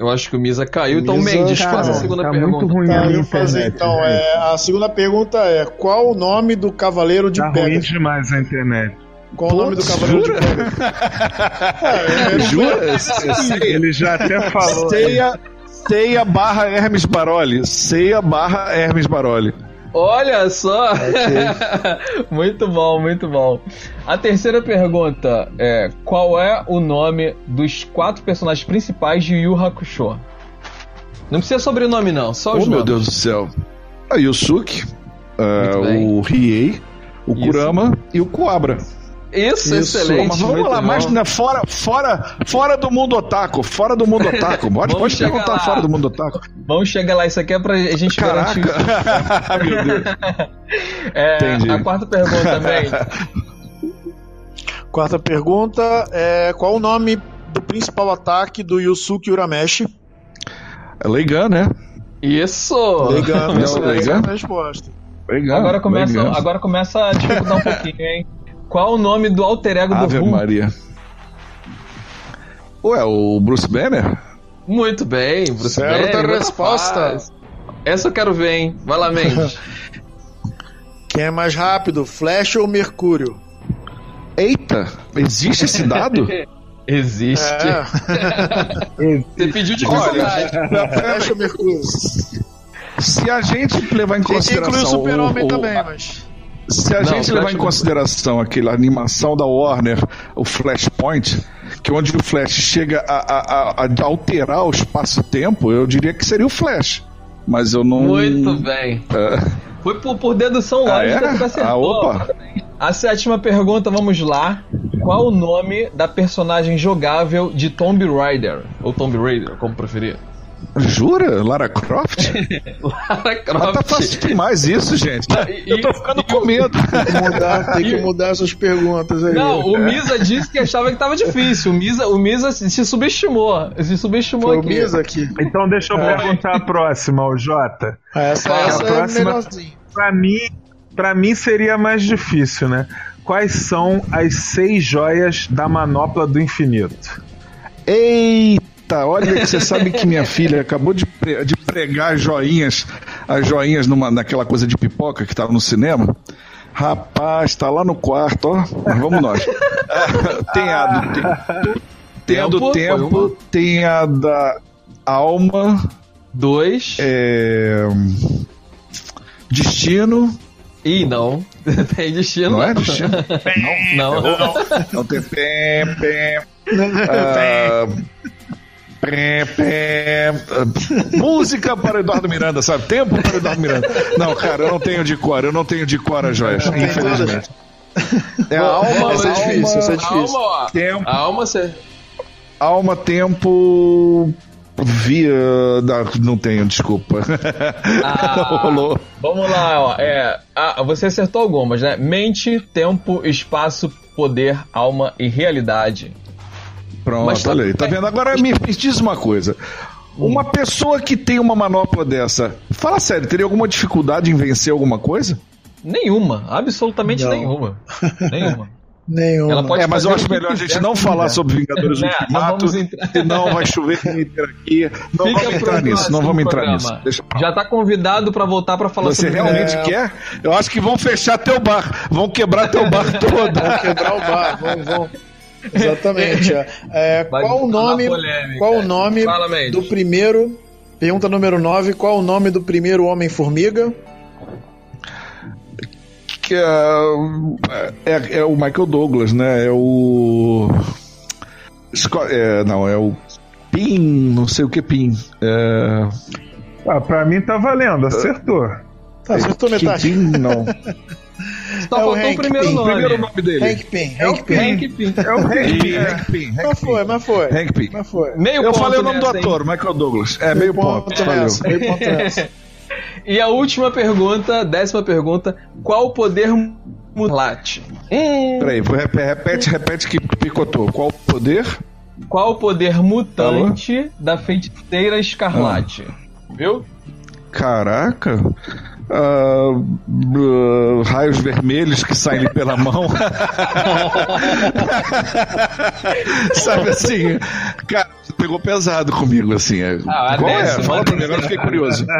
Eu acho que o Misa caiu, então Misa, Mendes, faz a segunda tá pergunta. Muito ruim tá, eu fazer, então, é, a segunda pergunta é: qual o nome do Cavaleiro de tá Pegasus? ruim demais a internet. Qual Pô, o nome do Cavaleiro jura? de Pegasus? é, jura? Ele já até falou. Ceia, ceia barra Hermes Baroli. Ceia barra Hermes Baroli. Olha só! muito bom, muito bom. A terceira pergunta é: qual é o nome dos quatro personagens principais de Yu Hakusho? Não precisa sobrenome, não, só os oh, nomes. meu Deus do céu. A Yusuke, uh, o Riei, o Isso. Kurama e o Kuabra. Isso, Isso, excelente. Mas vamos lá, mas né, fora, fora, fora do mundo otaku, fora do mundo otaku. Pode, pode perguntar lá. fora do mundo otaku. Vamos chegar lá, isso aqui é pra gente Caraca. garantir. Meu Deus. É, Entendi. A quarta pergunta também. Quarta pergunta é qual o nome do principal ataque do Yusuke Urameshi? É Leigan, né? Isso! Leigan, essa é a resposta. Leigan, agora começa, Leigan. agora começa a dificultar um pouquinho, hein? Qual o nome do alter ego Ave do Hulk? Maria. Ué, o Bruce Banner? Muito bem, Bruce Certa Banner. resposta. Essa eu quero ver, hein? Vai lá, Mendes. Quem é mais rápido, Flash ou Mercúrio? Eita, existe esse dado? Existe. É. Você pediu de dificuldade. Flash ou Mercúrio? Se a gente levar em consideração. Incluir o Super-Homem também, mas. Se a não, gente levar em consideração aquela animação da Warner, o Flashpoint, que onde o Flash chega a, a, a, a alterar o espaço-tempo, eu diria que seria o Flash. Mas eu não. Muito bem. É... Foi por, por dedução lógica ah, é? que acertou. Ah, opa. A sétima pergunta, vamos lá. Qual o nome da personagem jogável de Tomb Raider? Ou Tomb Raider, como preferir? Jura? Lara Croft? Lara Croft. Mas tá fácil demais isso, gente. E, eu tô ficando com medo. Tem que mudar, tem que mudar essas perguntas aí. Não, o Misa disse que achava que tava difícil. O Misa, o Misa se subestimou. Se subestimou Foi aqui. O Misa aqui. Então deixa eu é. perguntar a próxima, o Jota. Essa, essa a é próxima, melhorzinha. Pra mim, pra mim seria mais difícil, né? Quais são as seis joias da manopla do infinito? Eita! Eita, olha que você sabe que minha filha acabou de, pre de pregar as joinhas, as joinhas numa, naquela coisa de pipoca que estava no cinema. Rapaz, tá lá no quarto, ó. Mas vamos nós. tem a do, tem, tem a do tempo, tem a da alma. Dois. É, destino. Ih, não. Tem destino. Não é destino? não. Não, não. Não tem pem, pem. Ah, pé, pé, música para Eduardo Miranda, sabe? Tempo para Eduardo Miranda. Não, cara, eu não tenho de cor, eu não tenho de cor as joias, infelizmente. É a alma, Essa é alma, difícil, essa é difícil. Alma, ó. tempo, alma você. alma, tempo, via, da- não tenho, desculpa. Ah. Rolou. Vamos lá, ó. É, ah, você acertou algumas, né? Mente, tempo, espaço, poder, alma e realidade. Pronto, Mas tá- olha aí, tá vendo? Agora me, diz uma coisa. Uma pessoa que tem uma manopla dessa, fala sério, teria alguma dificuldade em vencer alguma coisa? Nenhuma, absolutamente Não. nenhuma. Nenhuma. Nenhuma. Ela pode é, mas eu acho melhor a gente não falar sobre Vingadores Né, não Ultimato, senão vai chover aqui. Não Fica vamos entrar nisso, não vamos entrar programa. nisso. Deixa pra lá. Já tá convidado pra voltar pra falar Você sobre realmente É. quer? Eu acho que vão fechar teu bar, vão quebrar teu bar todo. Vamos quebrar o bar, vamos, vamos. Exatamente. é. É, qual o nome, qual o nome Fala, do primeiro? Pergunta número 9, qual o nome do primeiro Homem-Formiga? Que é, é, é o Michael Douglas, né? É o. Sco- é, não, é o Pin, não sei o que Pin. É, Ah, pra mim tá valendo, acertou. Tá, acertou que metade. Pin, não. Só É o faltou o Hank primeiro Pym. nome. Primeiro nome dele. Hank Pym, É o Hank Pym. Hank Pym. É o Hank. Pym, Hank Pym, Mas foi, mas foi. Hank Pym. Mas foi. Meio Eu ponto falei o nome do ator, Michael Douglas. É, meio ponto. Valeu. meio ponto nessa. E a última pergunta, décima pergunta: qual poder mutante? Hum, Peraí, repete, repete que picotou. Qual o poder? qual o poder mutante da feiticeira escarlate? Viu? Caraca. Ah, ah, raios vermelhos que saem pela mão. Sabe assim? Cara, pegou pesado comigo, assim. é. Ah, Qual é? Fala pra mim, agora eu fiquei curioso.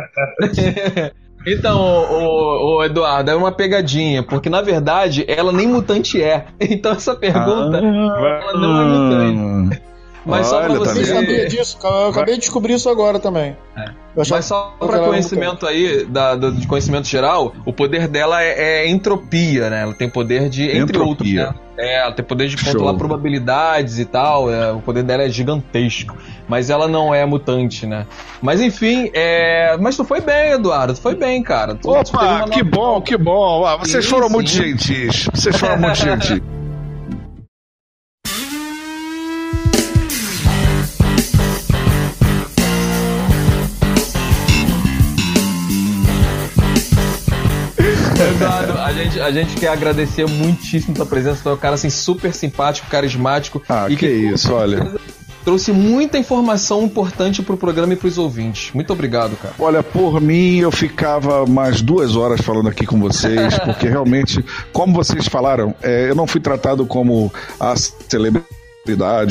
Então, o, o Eduardo, é uma pegadinha, porque na verdade ela nem mutante é. Então essa pergunta, ela não é mutante. Mas só pra Olha, você. Eu sabia disso, eu acabei de descobrir isso agora também. Achava Mas só para conhecimento aí, da, do, de conhecimento geral, o poder dela é, é entropia, né? Ela tem poder de, entre Entropia. outros, né? É, ela tem poder de controlar Show. probabilidades e tal. é, o poder dela é gigantesco. Mas ela não é mutante, né? Mas enfim, é. Mas tu foi bem, Eduardo. Tu foi bem, cara. Tu, tu Opa, uma que bom, que bom. Ah, vocês Sim, foram sim. muito gentis. Vocês foram muito gentis. Gente, a gente quer agradecer muitíssimo tua presença. Tu é um cara assim super simpático, carismático. Ah, e que isso, olha. Trouxe muita informação importante pro programa e pros ouvintes. Muito obrigado, cara. Olha, por mim, eu ficava mais duas horas falando aqui com vocês, porque realmente, como vocês falaram, é, eu não fui tratado como a celebridade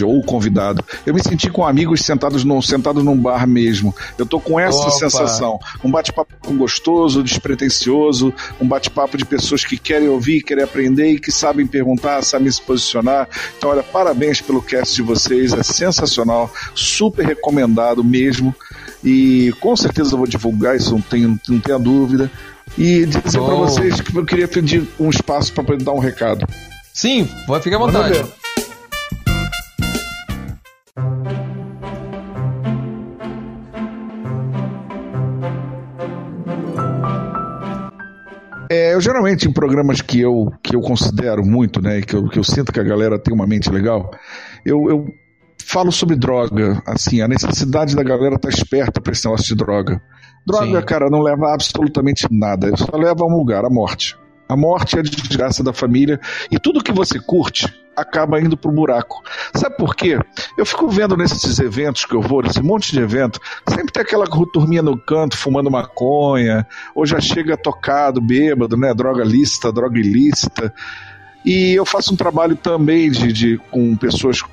ou o convidado. Eu me senti com amigos sentados num, sentados num bar mesmo. Eu tô com essa Opa. sensação. Um bate-papo gostoso, despretensioso, um bate-papo de pessoas que querem ouvir, querem aprender e que sabem perguntar, sabem se posicionar. Então, olha, parabéns pelo cast de vocês, é sensacional, super recomendado mesmo. E com certeza eu vou divulgar isso, não tenho, não tenha dúvida. E dizer para Oh. vocês que eu queria pedir um espaço para poder dar um recado. Sim, vai ficar à vontade. É, eu geralmente em programas que eu, que eu considero muito, né, que eu, que eu sinto que a galera tem uma mente legal, eu, eu falo sobre droga, assim, a necessidade da galera estar esperta para esse negócio de droga. Droga, Sim. cara, não leva absolutamente nada, só leva a um lugar, a morte. A morte é a desgraça da família e tudo que você curte acaba indo pro buraco. Sabe por quê? Eu fico vendo nesses eventos que eu vou, nesse monte de evento, sempre tem aquela turminha no canto fumando maconha, ou já chega tocado, bêbado, né? Droga lícita, droga ilícita. E eu faço um trabalho também de, de com pessoas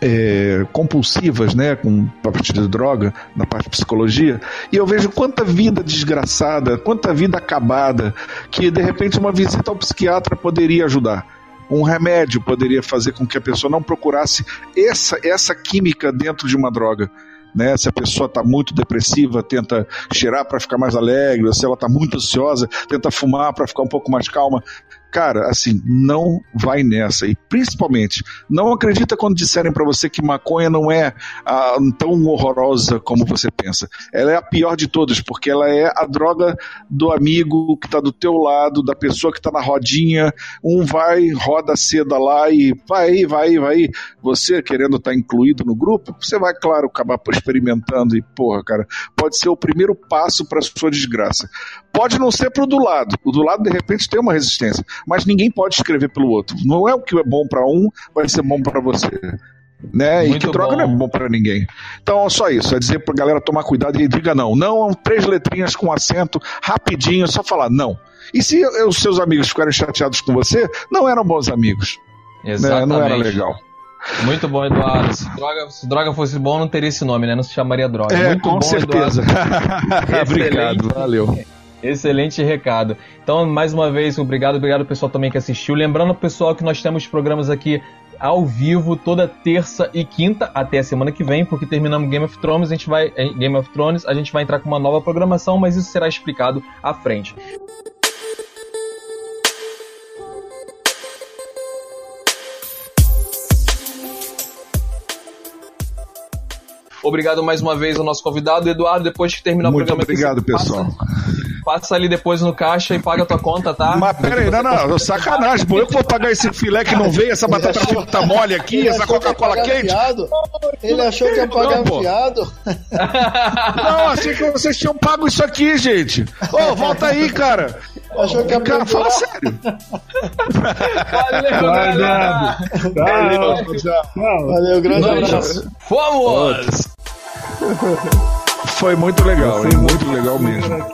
é, compulsivas, né, com a partir de droga, na parte de psicologia, e eu vejo quanta vida desgraçada, quanta vida acabada, que de repente uma visita ao psiquiatra poderia ajudar. Um remédio poderia fazer com que a pessoa não procurasse essa, essa química dentro de uma droga. Né? Se a pessoa está muito depressiva, tenta cheirar para ficar mais alegre, ou se ela está muito ansiosa, tenta fumar para ficar um pouco mais calma. Cara, assim, não vai nessa. E principalmente, não acredita quando disserem para você que maconha não é ah, tão horrorosa como você pensa. Ela é a pior de todas, porque ela é a droga do amigo que tá do teu lado, da pessoa que tá na rodinha. Um vai, roda seda lá e vai, vai, vai. Você querendo estar tá incluído no grupo, você vai, claro, acabar experimentando e, porra, cara, pode ser o primeiro passo para sua desgraça. Pode não ser pro do lado. O do lado, de repente, tem uma resistência. Mas ninguém pode escrever pelo outro. Não é o que é bom para um, vai ser bom para você né? e que droga bom. não é bom para ninguém. Então, só isso, é dizer pra galera tomar cuidado e diga não. Não, três letrinhas com acento, rapidinho, só falar não. E se os seus amigos ficarem chateados com você, não eram bons amigos. Exatamente. Né? Não era legal. Muito bom, Eduardo. Se droga, se droga fosse bom, não teria esse nome, né? Não se chamaria droga. É, Muito com bom, certeza. Obrigado, valeu. Excelente recado. Então, mais uma vez, obrigado, obrigado pessoal também que assistiu. Lembrando, pessoal, que nós temos programas aqui ao vivo toda terça e quinta até a semana que vem, porque terminamos Game of Thrones, a gente vai Game of Thrones, a gente vai entrar com uma nova programação, mas isso será explicado à frente. Obrigado mais uma vez ao nosso convidado, Eduardo. Depois que terminar Muito o programa. Muito obrigado, pessoal. Passa, ali depois no caixa e paga a tua conta, tá? Mas peraí, não, não, sacanagem, pô. Eu vou pagar esse filé que não veio, essa batata frita tá mole aqui, essa Coca-Cola quente. Fiado. Ele achou que ia pagar não, fiado. Não, achei que vocês tinham pago isso aqui, gente. Ô, oh, volta aí, cara. Achou que ia Cara, fala sério. Valeu, galera. Valeu, Valeu, grande abraço. Fomos! Foi muito legal, hein? Muito legal mesmo.